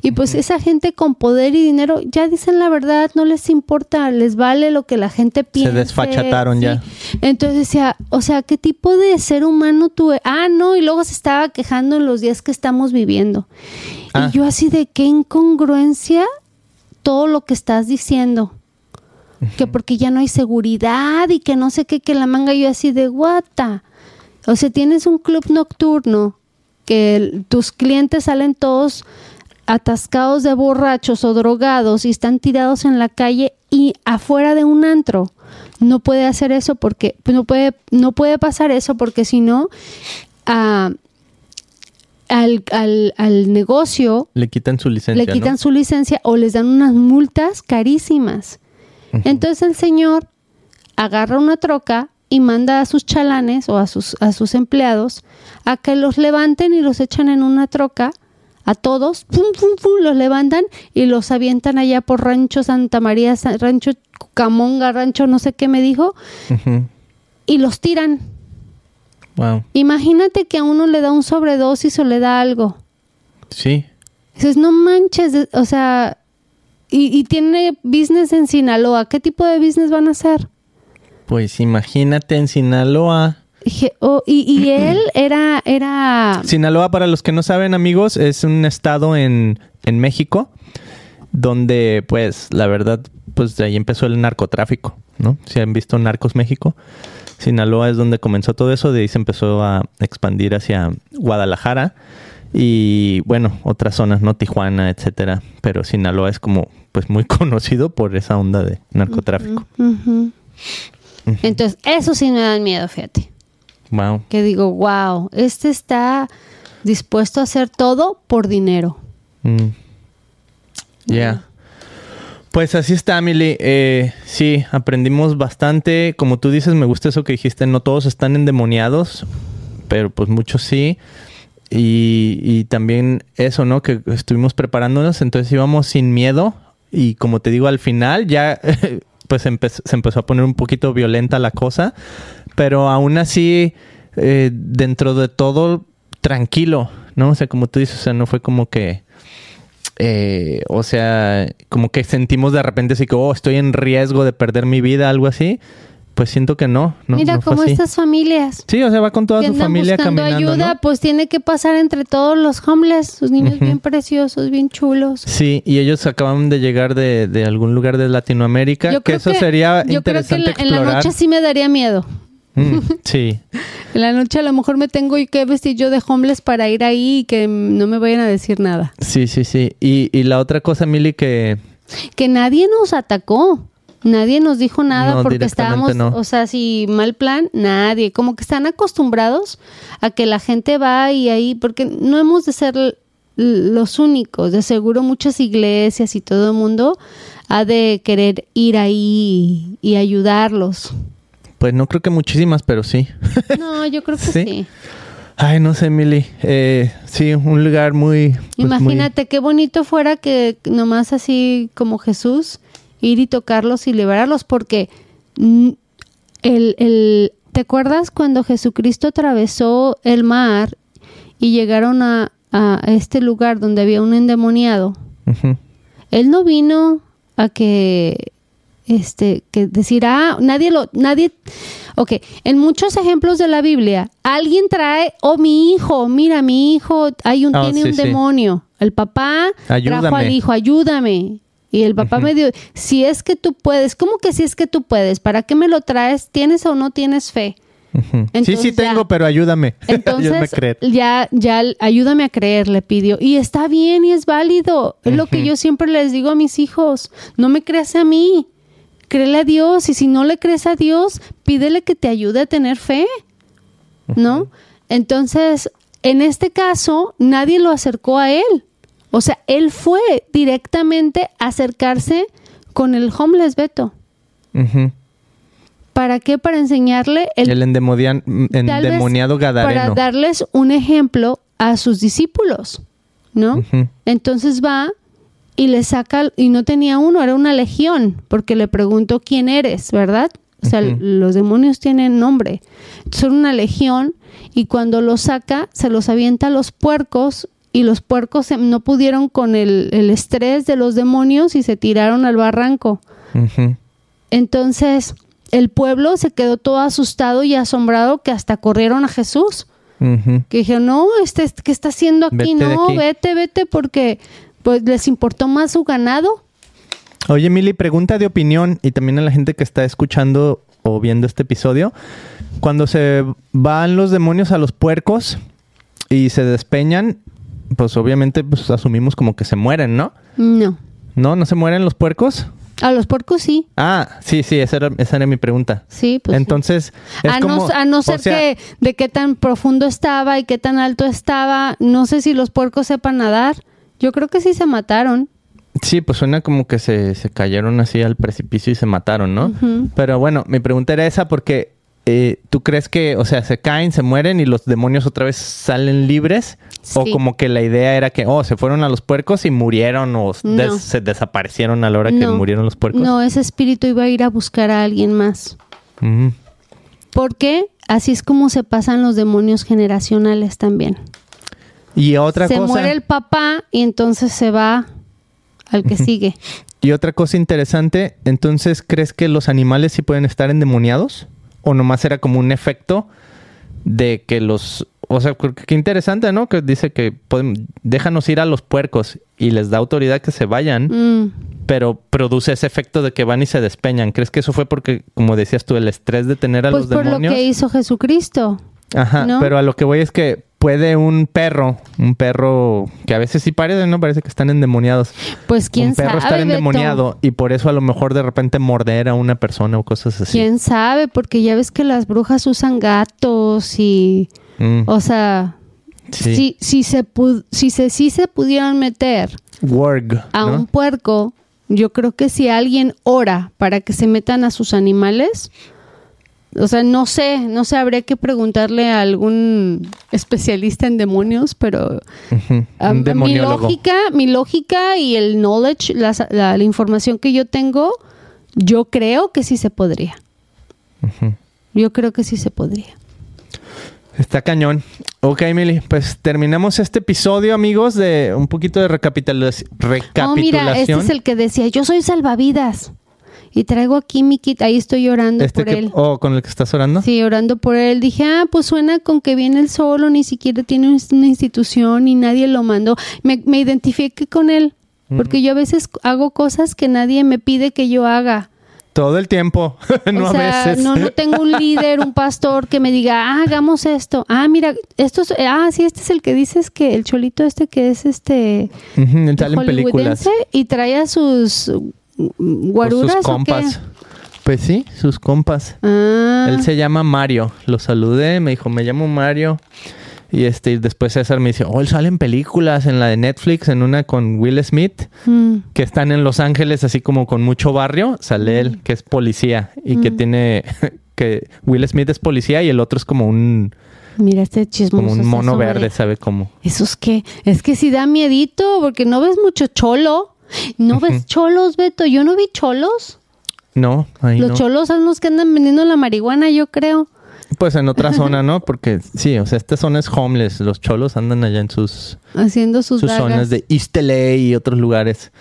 Y pues esa gente con poder y dinero ya dicen la verdad, no les importa, les vale lo que la gente piensa. desfachataron ya. Entonces decía, o sea, ¿qué tipo de ser humano tú e-? Ah, no, y luego se estaba quejando en los días que estamos viviendo. Ah. Y yo así de qué incongruencia todo lo que estás diciendo. Que porque ya no hay seguridad y que no sé qué, que la manga yo así de guata. O sea, tienes un club nocturno que el- tus clientes salen todos atascados de borrachos o drogados y están tirados en la calle y afuera de un antro. No puede hacer eso porque pues, no puede no puede pasar eso porque si no ah, al, al, al negocio Le quitan su licencia. le quitan ¿no? su licencia o les dan unas multas carísimas. Entonces el señor agarra una troca y manda a sus chalanes o a sus, a sus empleados a que los levanten y los echan en una troca a todos, pum, pum, pum, los levantan y los avientan allá por Rancho Santa María, Rancho Cucamonga, Rancho no sé qué me dijo, y los tiran. Wow. Imagínate que a uno le da un sobredosis o le da algo. Sí. Dices, no manches, o sea, y, y tiene business en Sinaloa. ¿Qué tipo de business van a hacer? Pues imagínate en Sinaloa. Oh, y, y él era, era, Sinaloa, para los que no saben, amigos, es un estado en, en México donde, pues, la verdad, pues de ahí empezó el narcotráfico, ¿no? Si han visto Narcos México, Sinaloa es donde comenzó todo eso, de ahí se empezó a expandir hacia Guadalajara y, bueno, otras zonas, ¿no? Tijuana, etcétera. Pero Sinaloa es como, pues, muy conocido por esa onda de narcotráfico. Entonces, eso sí me dan miedo, fíjate. Wow. Que digo, wow, este está dispuesto a hacer todo por dinero. Mm. Ya. Pues así está, Emily. Eh, sí, aprendimos bastante. Como tú dices, me gusta eso que dijiste. No todos están endemoniados, pero pues muchos sí. Y, y también eso, ¿no? Que estuvimos preparándonos, entonces íbamos sin miedo. Y como te digo, al final ya pues empe- se empezó a poner un poquito violenta la cosa. Pero aún así, eh, dentro de todo, tranquilo, ¿no? O sea, como tú dices, o sea, no fue como que... eh, o sea, como que sentimos de repente así que, oh, estoy en riesgo de perder mi vida, algo así. Pues siento que no. no Mira no así. estas familias Sí, o sea, va con toda su familia buscando caminando. ayuda, ¿no? pues tiene que pasar entre todos los homeless, sus niños Ujú. bien preciosos, bien chulos. Sí, y ellos acaban de llegar de, de algún lugar de Latinoamérica, Yo que eso que- sería yo creo que interesante en la, en la noche sí me daría miedo. Mm, sí. En la noche a lo mejor me tengo que vestir yo de homeless para ir ahí y que no me vayan a decir nada. Sí, sí, sí. Y, y la otra cosa, Mili, que... Que nadie nos atacó. Nadie nos dijo nada No, porque estábamos, no. o sea, si mal plan, nadie. Como que están acostumbrados a que la gente va y ahí, porque no hemos de ser los únicos. De seguro muchas iglesias y todo el mundo ha de querer ir ahí y, ayudarlos. Pues no creo que muchísimas, pero sí. No, yo creo que ¿Sí? sí. Ay, no sé, Mili. Eh, sí, un lugar muy... pues, muy- Imagínate qué bonito fuera que nomás así como Jesús ir y tocarlos y liberarlos, porque el, el- ¿te acuerdas cuando Jesucristo atravesó el mar y llegaron a, a este lugar donde había un endemoniado? Él no vino a que este que decir ah nadie lo nadie ok en muchos ejemplos de la Biblia alguien trae oh mi hijo mira mi hijo hay un Ah, tiene sí, un sí. demonio el papá trajo al hijo ayúdame y el papá me dio si es que tú puedes ¿cómo que si es que tú puedes para qué me lo traes tienes o no tienes fe Ujú. sí, Entonces sí tengo, ya. pero ayúdame. ayúdame a entonces, creer. ya, ya, ayúdame a creer, le pidió. Y está bien y es válido. Es lo que yo siempre les digo a mis hijos. No me creas a mí. Créele a Dios. Y si no le crees a Dios, pídele que te ayude a tener fe. ¿No? Entonces, en este caso, nadie lo acercó a él. O sea, él fue directamente a acercarse con el homeless Beto. ¿Para qué? Para enseñarle el El endemoniado Para gadareno. darles un ejemplo a sus discípulos, ¿no? Entonces va y le saca, y no tenía uno, era una legión, porque le preguntó quién eres, ¿verdad? O sea, los demonios tienen nombre. Son una legión y cuando los saca, se los avienta a los puercos y los puercos se- no pudieron con el, el estrés de los demonios y se tiraron al barranco. Entonces, el pueblo se quedó todo asustado y asombrado que hasta corrieron a Jesús. Que dijeron, no, este, ¿qué está haciendo aquí? Vete no, aquí". vete, vete, porque pues les importó más su ganado. Oye, Mili, pregunta de opinión y también a la gente que está escuchando o viendo este episodio. Cuando se van los demonios a los puercos y se despeñan, pues obviamente pues, asumimos como que se mueren, ¿no? No. ¿No? ¿No se mueren los puercos? A los puercos sí, Ah, sí, sí, esa era, esa era mi pregunta. sí, pues. sí. Entonces, es a, como, no, a no o ser sea, que de qué tan profundo estaba y qué tan alto estaba, no sé si los puercos sepan nadar. Yo creo que sí se mataron. Sí, pues suena como que se, se cayeron así al precipicio y se mataron, ¿no? Pero bueno, mi pregunta era esa porque eh, tú crees que, o sea, se caen, se mueren y los demonios otra vez salen libres o como que la idea era que, oh, se fueron a los puercos y murieron o No. des- se desaparecieron a la hora que murieron los puercos. No, ese espíritu iba a ir a buscar a alguien más. Ujú. Porque así es como se pasan los demonios generacionales también. Y otra se cosa, muere el papá y entonces se va al que sigue. y otra cosa interesante, entonces, ¿crees que los animales sí pueden estar endemoniados? ¿O nomás era como un efecto de que los... O sea, qué interesante, ¿no? Que dice que pueden, déjanos ir a los puercos y les da autoridad que se vayan, Mm, pero produce ese efecto de que van y se despeñan. ¿Crees que eso fue porque, como decías tú, el estrés de tener a Pues los por lo demonios? que hizo Jesucristo. Ajá, ¿no? pero a lo que voy es que puede un perro, un perro que a veces sí parece, ¿no? Parece que están endemoniados. Pues quién un perro sabe, estar Beto? endemoniado y por eso a lo mejor de repente morder a una persona o cosas así. Quién sabe, porque ya ves que las brujas usan gatos y, Mm, o sea, sí. si, si se si se si se pudieran meter Warg, a ¿no? un puerco, yo creo que si alguien ora para que se metan a sus animales, o sea, no sé, no sé, habría que preguntarle a algún especialista en demonios, pero Un mi lógica, mi lógica y el knowledge, la, la- la información que yo tengo, yo creo que sí se podría. Yo creo que sí se podría. Está cañón. Ok, Emily, pues terminamos este episodio, amigos, de un poquito de recapitulación. Oh, recapitulación. mira, este es el que decía, yo soy salvavidas. Y traigo aquí mi kit, ahí estoy orando Este por que- él. oh, con el que estás orando. Sí, orando por él. Dije, ah, pues suena con que viene él solo, ni siquiera tiene un- una institución y nadie lo mandó. Me, me identifiqué con él, porque yo a veces hago cosas que nadie me pide que yo haga. Todo el tiempo, no o sea, a veces. no, no tengo un líder, un pastor que me diga, ah, hagamos esto. Ah, mira, esto es, ah, sí, este es el que dices que el cholito este que es este Ujú, salen películas. hollywoodense y trae a sus guaruras Sus ¿o qué? compas. Pues sí, sus compas. Ah, Él se llama Mario. Lo saludé, me dijo, me llamo Mario. Y este, y después César me dice, oh, él sale en películas, en la de Netflix, en una con Will Smith, mm, que están en Los Ángeles, así como con mucho barrio. Sale él, que es policía y que Mm. tiene, que Will Smith es policía y el otro es como un, mira este chismoso. como un mono verde, ¿sabe cómo? ¿Eso es qué? Es que sí da miedito, porque no ves mucho cholo. ¿No ves cholos, Beto? Yo no vi cholos. No, ahí Los no. cholos son los que andan vendiendo la marihuana, yo creo. Pues en otra zona, ¿no? Porque sí, o sea, esta zona es homeless. Los cholos andan allá en sus, Haciendo sus, sus zonas de East LA y otros lugares.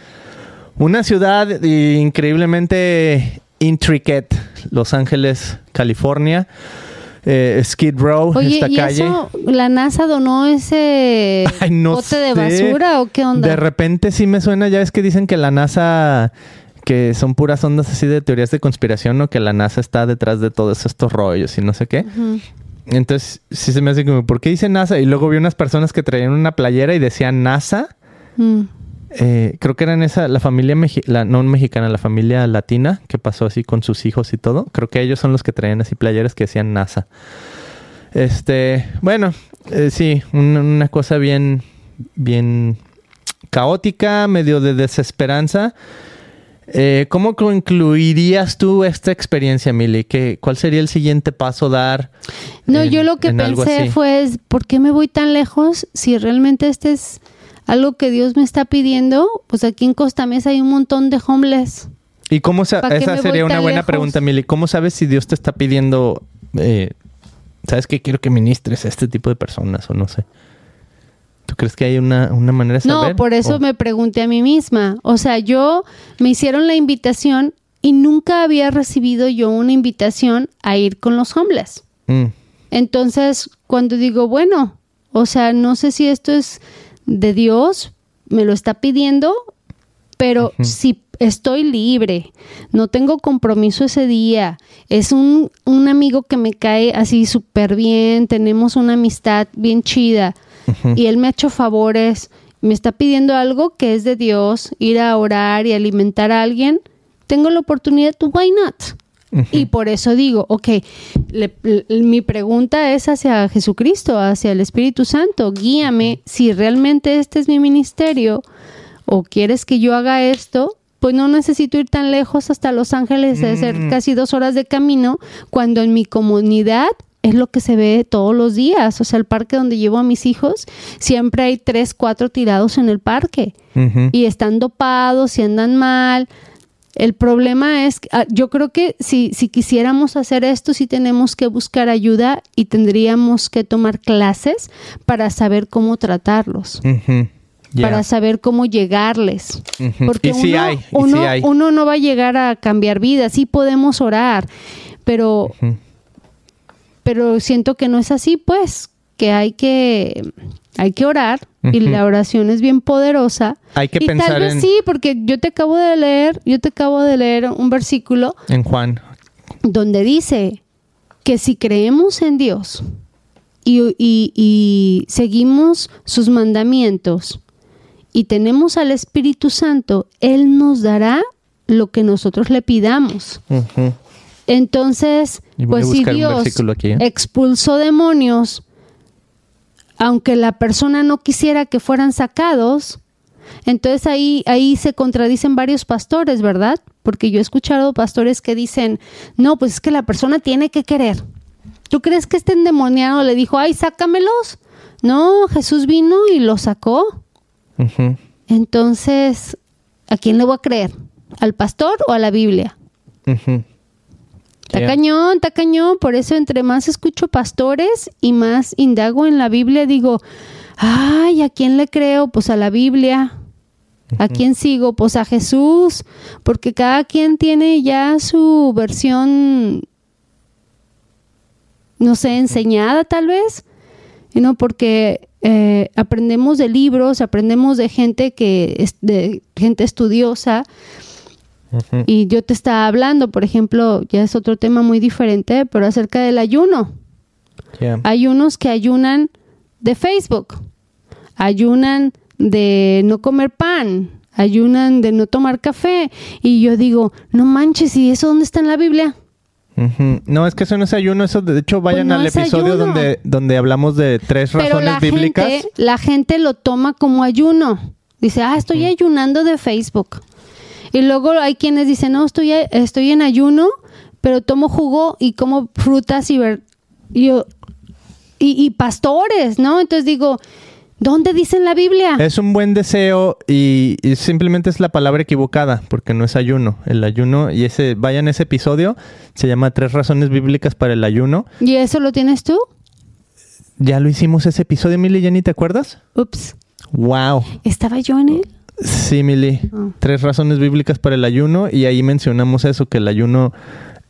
Una ciudad increíblemente intricate, Los Ángeles, California. Eh, Skid Row, Oye, esta ¿y calle. eso la NASA donó ese Ay, no bote de basura o qué onda? De repente sí me suena, ya es que dicen que la NASA, que son puras ondas así de teorías de conspiración, ¿no? Que la NASA está detrás de todos estos rollos y no sé qué. Entonces sí se me hace como, ¿por qué dice NASA? Y luego vi unas personas que traían una playera y decían NASA. Mm. Eh, creo que eran esa, la familia, mexi- la, no mexicana, la familia latina, que pasó así con sus hijos y todo. Creo que ellos son los que traían así playeras que decían NASA. Este, bueno, eh, sí, un- una cosa bien, bien caótica, medio de desesperanza. Eh, ¿Cómo concluirías tú esta experiencia, Mili? ¿Qué, ¿Cuál sería el siguiente paso dar? No, en- yo lo que en pensé fue, ¿por qué me voy tan lejos? Si realmente este es algo que Dios me está pidiendo, pues aquí en Costa Mesa hay un montón de homeless. ¿Y cómo sa- ¿Pa' qué esa sería una buena lejos? pregunta, Mili? ¿Cómo sabes si Dios te está pidiendo, eh, sabes que quiero que ministres a este tipo de personas o no sé? ¿Tú crees que hay una, una manera de saber? No, por eso O- me pregunté a mí misma. O sea, yo me hicieron la invitación y nunca había recibido yo una invitación a ir con los homeless. Mm, Entonces, cuando digo, bueno, o sea, no sé si esto es de Dios, me lo está pidiendo, pero si estoy libre, no tengo compromiso ese día, es un, un amigo que me cae así súper bien, tenemos una amistad bien chida y él me ha hecho favores, me está pidiendo algo que es de Dios, ir a orar y alimentar a alguien, tengo la oportunidad, why not? Y por eso digo, ok, le- le- mi pregunta es hacia Jesucristo, hacia el Espíritu Santo, guíame si realmente este es mi ministerio o quieres que yo haga esto, pues no necesito ir tan lejos hasta Los Ángeles, de hacer Mm. casi dos horas de camino, cuando en mi comunidad es lo que se ve todos los días. O sea, el parque donde llevo a mis hijos, siempre hay tres, cuatro tirados en el parque y están dopados y andan mal. El problema es, ah, yo creo que si, si quisiéramos hacer esto, sí tenemos que buscar ayuda y tendríamos que tomar clases para saber cómo tratarlos, para saber cómo llegarles. Porque uno, hay, y uno, sí hay. uno no va a llegar a cambiar vidas, sí podemos orar, pero, pero siento que no es así, pues, que hay que, hay que orar y la oración es bien poderosa. Hay que y pensar tal vez en, sí, porque yo te acabo de leer, yo te acabo de leer un versículo en Juan. donde dice que si creemos en Dios y, y- y seguimos sus mandamientos y tenemos al Espíritu Santo, Él nos dará lo que nosotros le pidamos. Entonces, pues si Dios aquí, ¿eh? expulsó demonios, aunque la persona no quisiera que fueran sacados, entonces ahí, ahí se contradicen varios pastores, ¿verdad? Porque yo he escuchado pastores que dicen, no, pues es que la persona tiene que querer. ¿Tú crees que este endemoniado le dijo, ay, sácamelos? No, Jesús vino y los sacó. Entonces, ¿a quién le voy a creer? ¿Al pastor o a la Biblia? Ujú. Está cañón, está cañón. Por eso entre más escucho pastores y más indago en la Biblia, digo, ay, ¿a quién le creo? Pues a la Biblia. ¿A quién sigo? Pues a Jesús. Porque cada quien tiene ya su versión, no sé, enseñada tal vez. ¿no? Porque eh, aprendemos de libros, aprendemos de gente que es de gente estudiosa Y yo te estaba hablando, por ejemplo, ya es otro tema muy diferente, pero acerca del ayuno. Yeah. Hay unos que ayunan de Facebook, ayunan de no comer pan, ayunan de no tomar café. Y yo digo, no manches, ¿y eso dónde está en la Biblia? No, es que eso no es ayuno, eso de hecho vayan Pues no al episodio ayuno. donde, donde hablamos de tres Pero razones la bíblicas. gente, la gente lo toma como ayuno. Dice, ah, estoy ayunando de Facebook. Y luego hay quienes dicen, no, estoy, estoy en ayuno, pero tomo jugo y como frutas y, ver, y, yo- y, y pastores, ¿no? Entonces digo, ¿dónde dice en la Biblia? Es un buen deseo y, y simplemente es la palabra equivocada, porque no es ayuno. El ayuno, y ese, vayan ese episodio, se llama Tres razones bíblicas para el ayuno. ¿Y eso lo tienes tú? Ya lo hicimos ese episodio, Mili, ¿ya ni te acuerdas? Ups, Wow. ¿estaba yo en él? Sí, Mili. Ah. Tres razones bíblicas para el ayuno y ahí mencionamos eso, que el ayuno,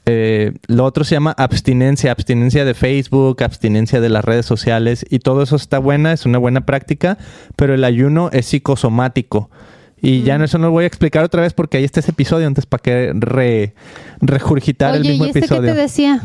eh, lo otro se llama abstinencia, abstinencia de Facebook, abstinencia de las redes sociales y todo eso está buena, es una buena práctica, pero el ayuno es psicosomático. Y ya no, eso no lo voy a explicar otra vez porque ahí está ese episodio, antes para que re, regurgitar el mismo ¿y este episodio. qué te decía?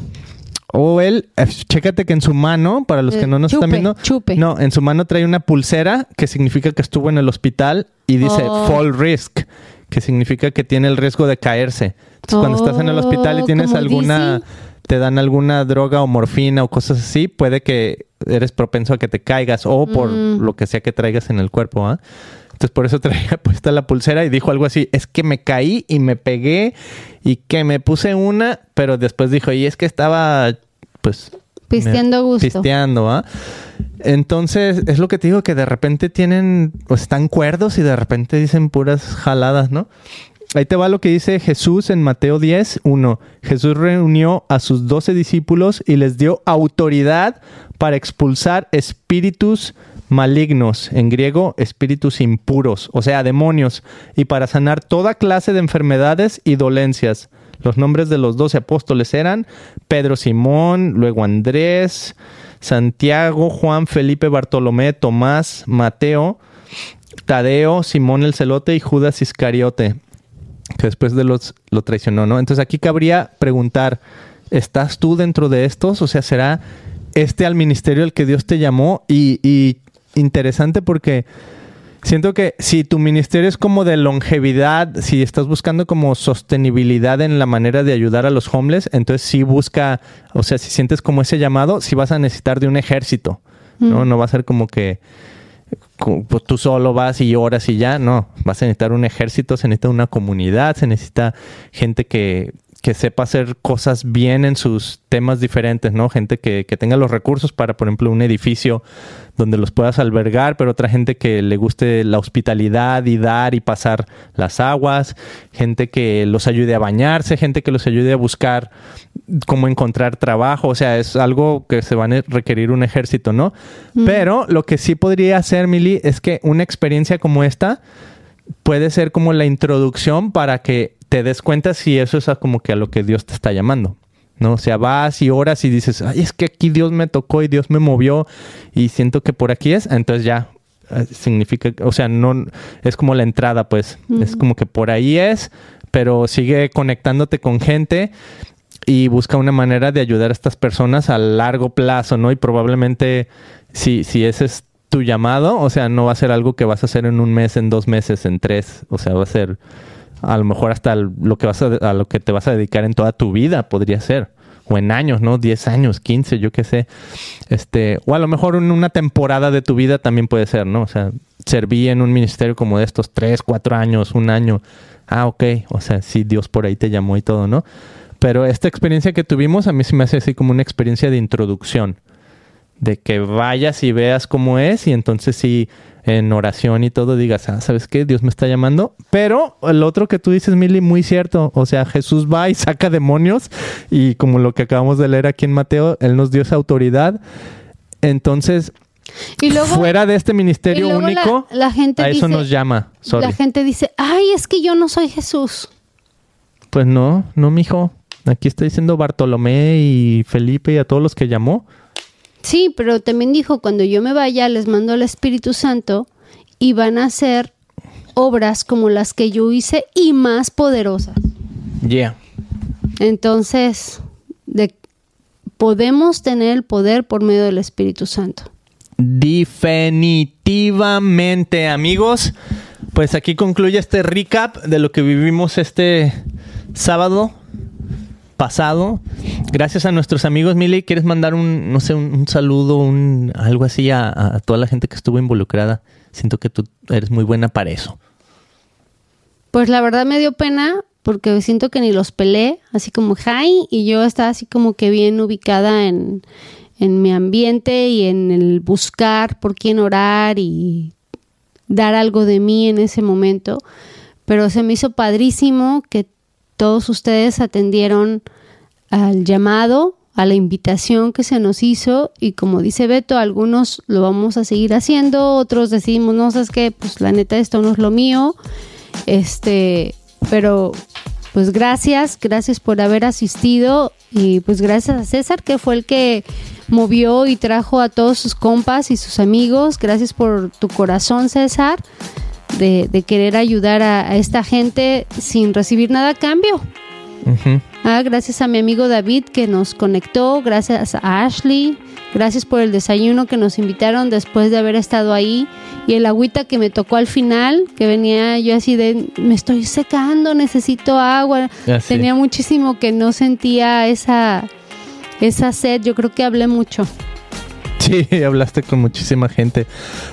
O él, eh, chécate que en su mano, para los que no nos chupe, están viendo, chupe. no, en su mano trae una pulsera que significa que estuvo en el hospital y dice Oh. fall risk, que significa que tiene el riesgo de caerse. Entonces, cuando estás en el hospital y Oh, tienes alguna, te dan alguna droga o morfina o cosas así, puede que eres propenso a que te caigas o por Mm. lo que sea que traigas en el cuerpo, ¿ah? Entonces por eso traía puesta la pulsera y dijo algo así, es que me caí y me pegué y que me puse una, pero después dijo, y es que estaba pues Pisteando gusto. Pisteando, ¿ah? Entonces, es lo que te digo, que de repente tienen, o están cuerdos y de repente dicen puras jaladas, ¿no? Ahí te va lo que dice Jesús en Mateo 10, 1. Jesús reunió a sus doce discípulos y les dio autoridad para expulsar espíritus malignos, en griego espíritus impuros, o sea, demonios, y para sanar toda clase de enfermedades y dolencias. Los nombres de los doce apóstoles eran Pedro Simón, luego Andrés, Santiago, Juan, Felipe, Bartolomé, Tomás, Mateo, Tadeo, Simón el Celote y Judas Iscariote, que después de los lo traicionó, ¿no? Entonces aquí cabría preguntar, ¿estás tú dentro de estos? O sea, ¿será este al ministerio al que Dios te llamó? Y interesante porque siento que si tu ministerio es como de longevidad, si estás buscando como sostenibilidad en la manera de ayudar a los homeless, entonces sí busca, o sea, si sientes como ese llamado, sí vas a necesitar de un ejército, ¿no? Mm. No va a ser como que pues tú solo vas y oras y ya, no, vas a necesitar un ejército, se necesita una comunidad, se necesita gente que, que sepa hacer cosas bien en sus temas diferentes, ¿no? Gente que, que tenga los recursos para, por ejemplo, un edificio donde los puedas albergar, pero otra gente que le guste la hospitalidad y dar y pasar las aguas, gente que los ayude a bañarse, gente que los ayude a buscar cómo encontrar trabajo, o sea, es algo que se va a requerir un ejército, ¿no? Pero lo que sí podría hacer, Mili, es que una experiencia como esta puede ser como la introducción para que te des cuenta si eso es a como que a lo que Dios te está llamando. ¿no? O sea, vas y oras y dices, ay, es que aquí Dios me tocó y Dios me movió y siento que por aquí es, entonces ya eh, significa, o sea, no es como la entrada, pues, es como que por ahí es, pero sigue conectándote con gente y busca una manera de ayudar a estas personas a largo plazo, ¿no? Y probablemente si, si ese es tu llamado, o sea, no va a ser algo que vas a hacer en un mes, en dos meses, en tres, o sea, va a ser a lo mejor hasta lo que vas a, lo que te vas a dedicar en toda tu vida, podría ser. O en años, ¿no? 10 años, 15, yo qué sé. Este, o a lo mejor en una temporada de tu vida también puede ser, ¿no? O sea, serví en un ministerio como de estos 3, 4 años, un año. Ah, ok. O sea, sí, Dios por ahí te llamó y todo, ¿no? Pero esta experiencia que tuvimos a mí se me hace así como una experiencia de introducción. De que vayas y veas cómo es y entonces sí, en oración y todo digas, ah, ¿sabes qué? Dios me está llamando. Pero el otro que tú dices, Mili, muy cierto. O sea, Jesús va y saca demonios y como lo que acabamos de leer aquí en Mateo, Él nos dio esa autoridad. Entonces, Y luego, fuera de este y ministerio la- único, la, gente a eso dice, nos llama. Sorry. la gente dice, ay, es que yo no soy Jesús. Pues no, no, mijo. Aquí está diciendo Bartolomé y Felipe y a todos los que llamó. Sí, pero también dijo, cuando yo me vaya, les mando al Espíritu Santo y van a hacer obras como las que yo hice y más poderosas. Yeah. Entonces, de, podemos tener el poder por medio del Espíritu Santo. Definitivamente, amigos. Pues aquí concluye este recap de lo que vivimos este sábado pasado. Gracias a nuestros amigos, Mili. ¿Quieres mandar un, no sé, un, saludo, un algo así a, a toda la gente que estuvo involucrada? Siento que tú eres muy buena para eso. Pues la verdad me dio pena porque siento que ni los pelé, así como hi, y yo estaba así como que bien ubicada en, en mi ambiente y en el buscar por quién orar y dar algo de mí en ese momento. Pero se me hizo padrísimo que todos ustedes atendieron al llamado, a la invitación que se nos hizo y como dice Beto, algunos lo vamos a seguir haciendo, otros decimos, no, sabes que pues la neta esto no es lo mío, este, pero pues gracias, gracias por haber asistido y pues gracias a César que fue el que movió y trajo a todos sus compas y sus amigos, gracias por tu corazón César. De, de querer ayudar a, a esta gente sin recibir nada a cambio. Ah, gracias a mi amigo David que nos conectó, gracias a Ashley, gracias por el desayuno que nos invitaron después de haber estado ahí y el agüita que me tocó al final, que venía yo así de, me estoy secando, necesito agua. Tenía muchísimo que no sentía esa, esa sed, yo creo que hablé mucho. Sí, hablaste con muchísima gente.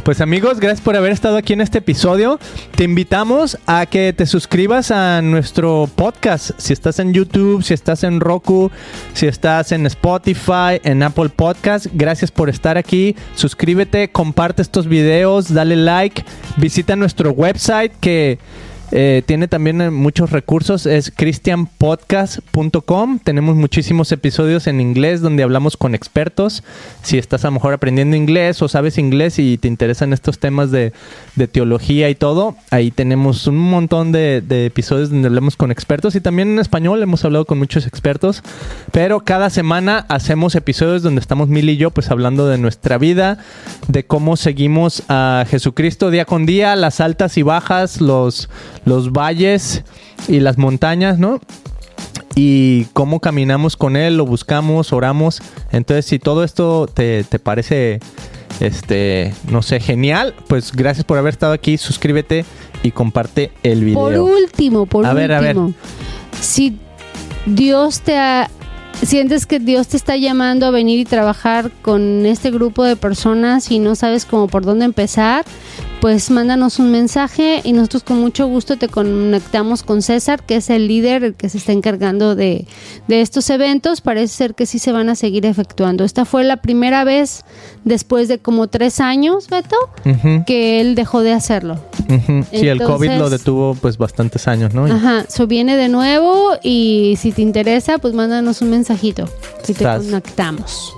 Pues amigos, gracias por haber estado aquí en este episodio. Te invitamos a que te suscribas a nuestro podcast. Si estás en YouTube, si estás en Roku, si estás en Spotify, en Apple Podcast, gracias por estar aquí. Suscríbete, comparte estos videos, dale like, visita nuestro website que eh, tiene también eh, muchos recursos, es christianpodcast.com. Tenemos muchísimos episodios en inglés donde hablamos con expertos. Si estás a lo mejor aprendiendo inglés o sabes inglés y te interesan estos temas de, teología y todo, ahí tenemos un montón de, de episodios donde hablamos con expertos y también en español hemos hablado con muchos expertos. Pero cada semana hacemos episodios donde estamos Mil y yo pues hablando de nuestra vida, de cómo seguimos a Jesucristo día con día, las altas y bajas, los, los valles y las montañas, ¿no? Y cómo caminamos con Él, lo buscamos, oramos. Entonces, si todo esto te, te parece, este, no sé, genial, pues gracias por haber estado aquí. Suscríbete y comparte el video. Por último, por A último. ver, a ver. Si Dios te ha, sientes que Dios te está llamando a venir y trabajar con este grupo de personas y no sabes cómo por dónde empezar, pues mándanos un mensaje y nosotros con mucho gusto te conectamos con César, que es el líder el que se está encargando de, de estos eventos. Parece ser que sí se van a seguir efectuando. Esta fue la primera vez después de como tres años, Beto, que él dejó de hacerlo. ujú. Sí, el COVID lo detuvo pues bastantes años, ¿no? Ajá, eso viene de nuevo y si te interesa, pues mándanos un mensajito y te Sas. conectamos.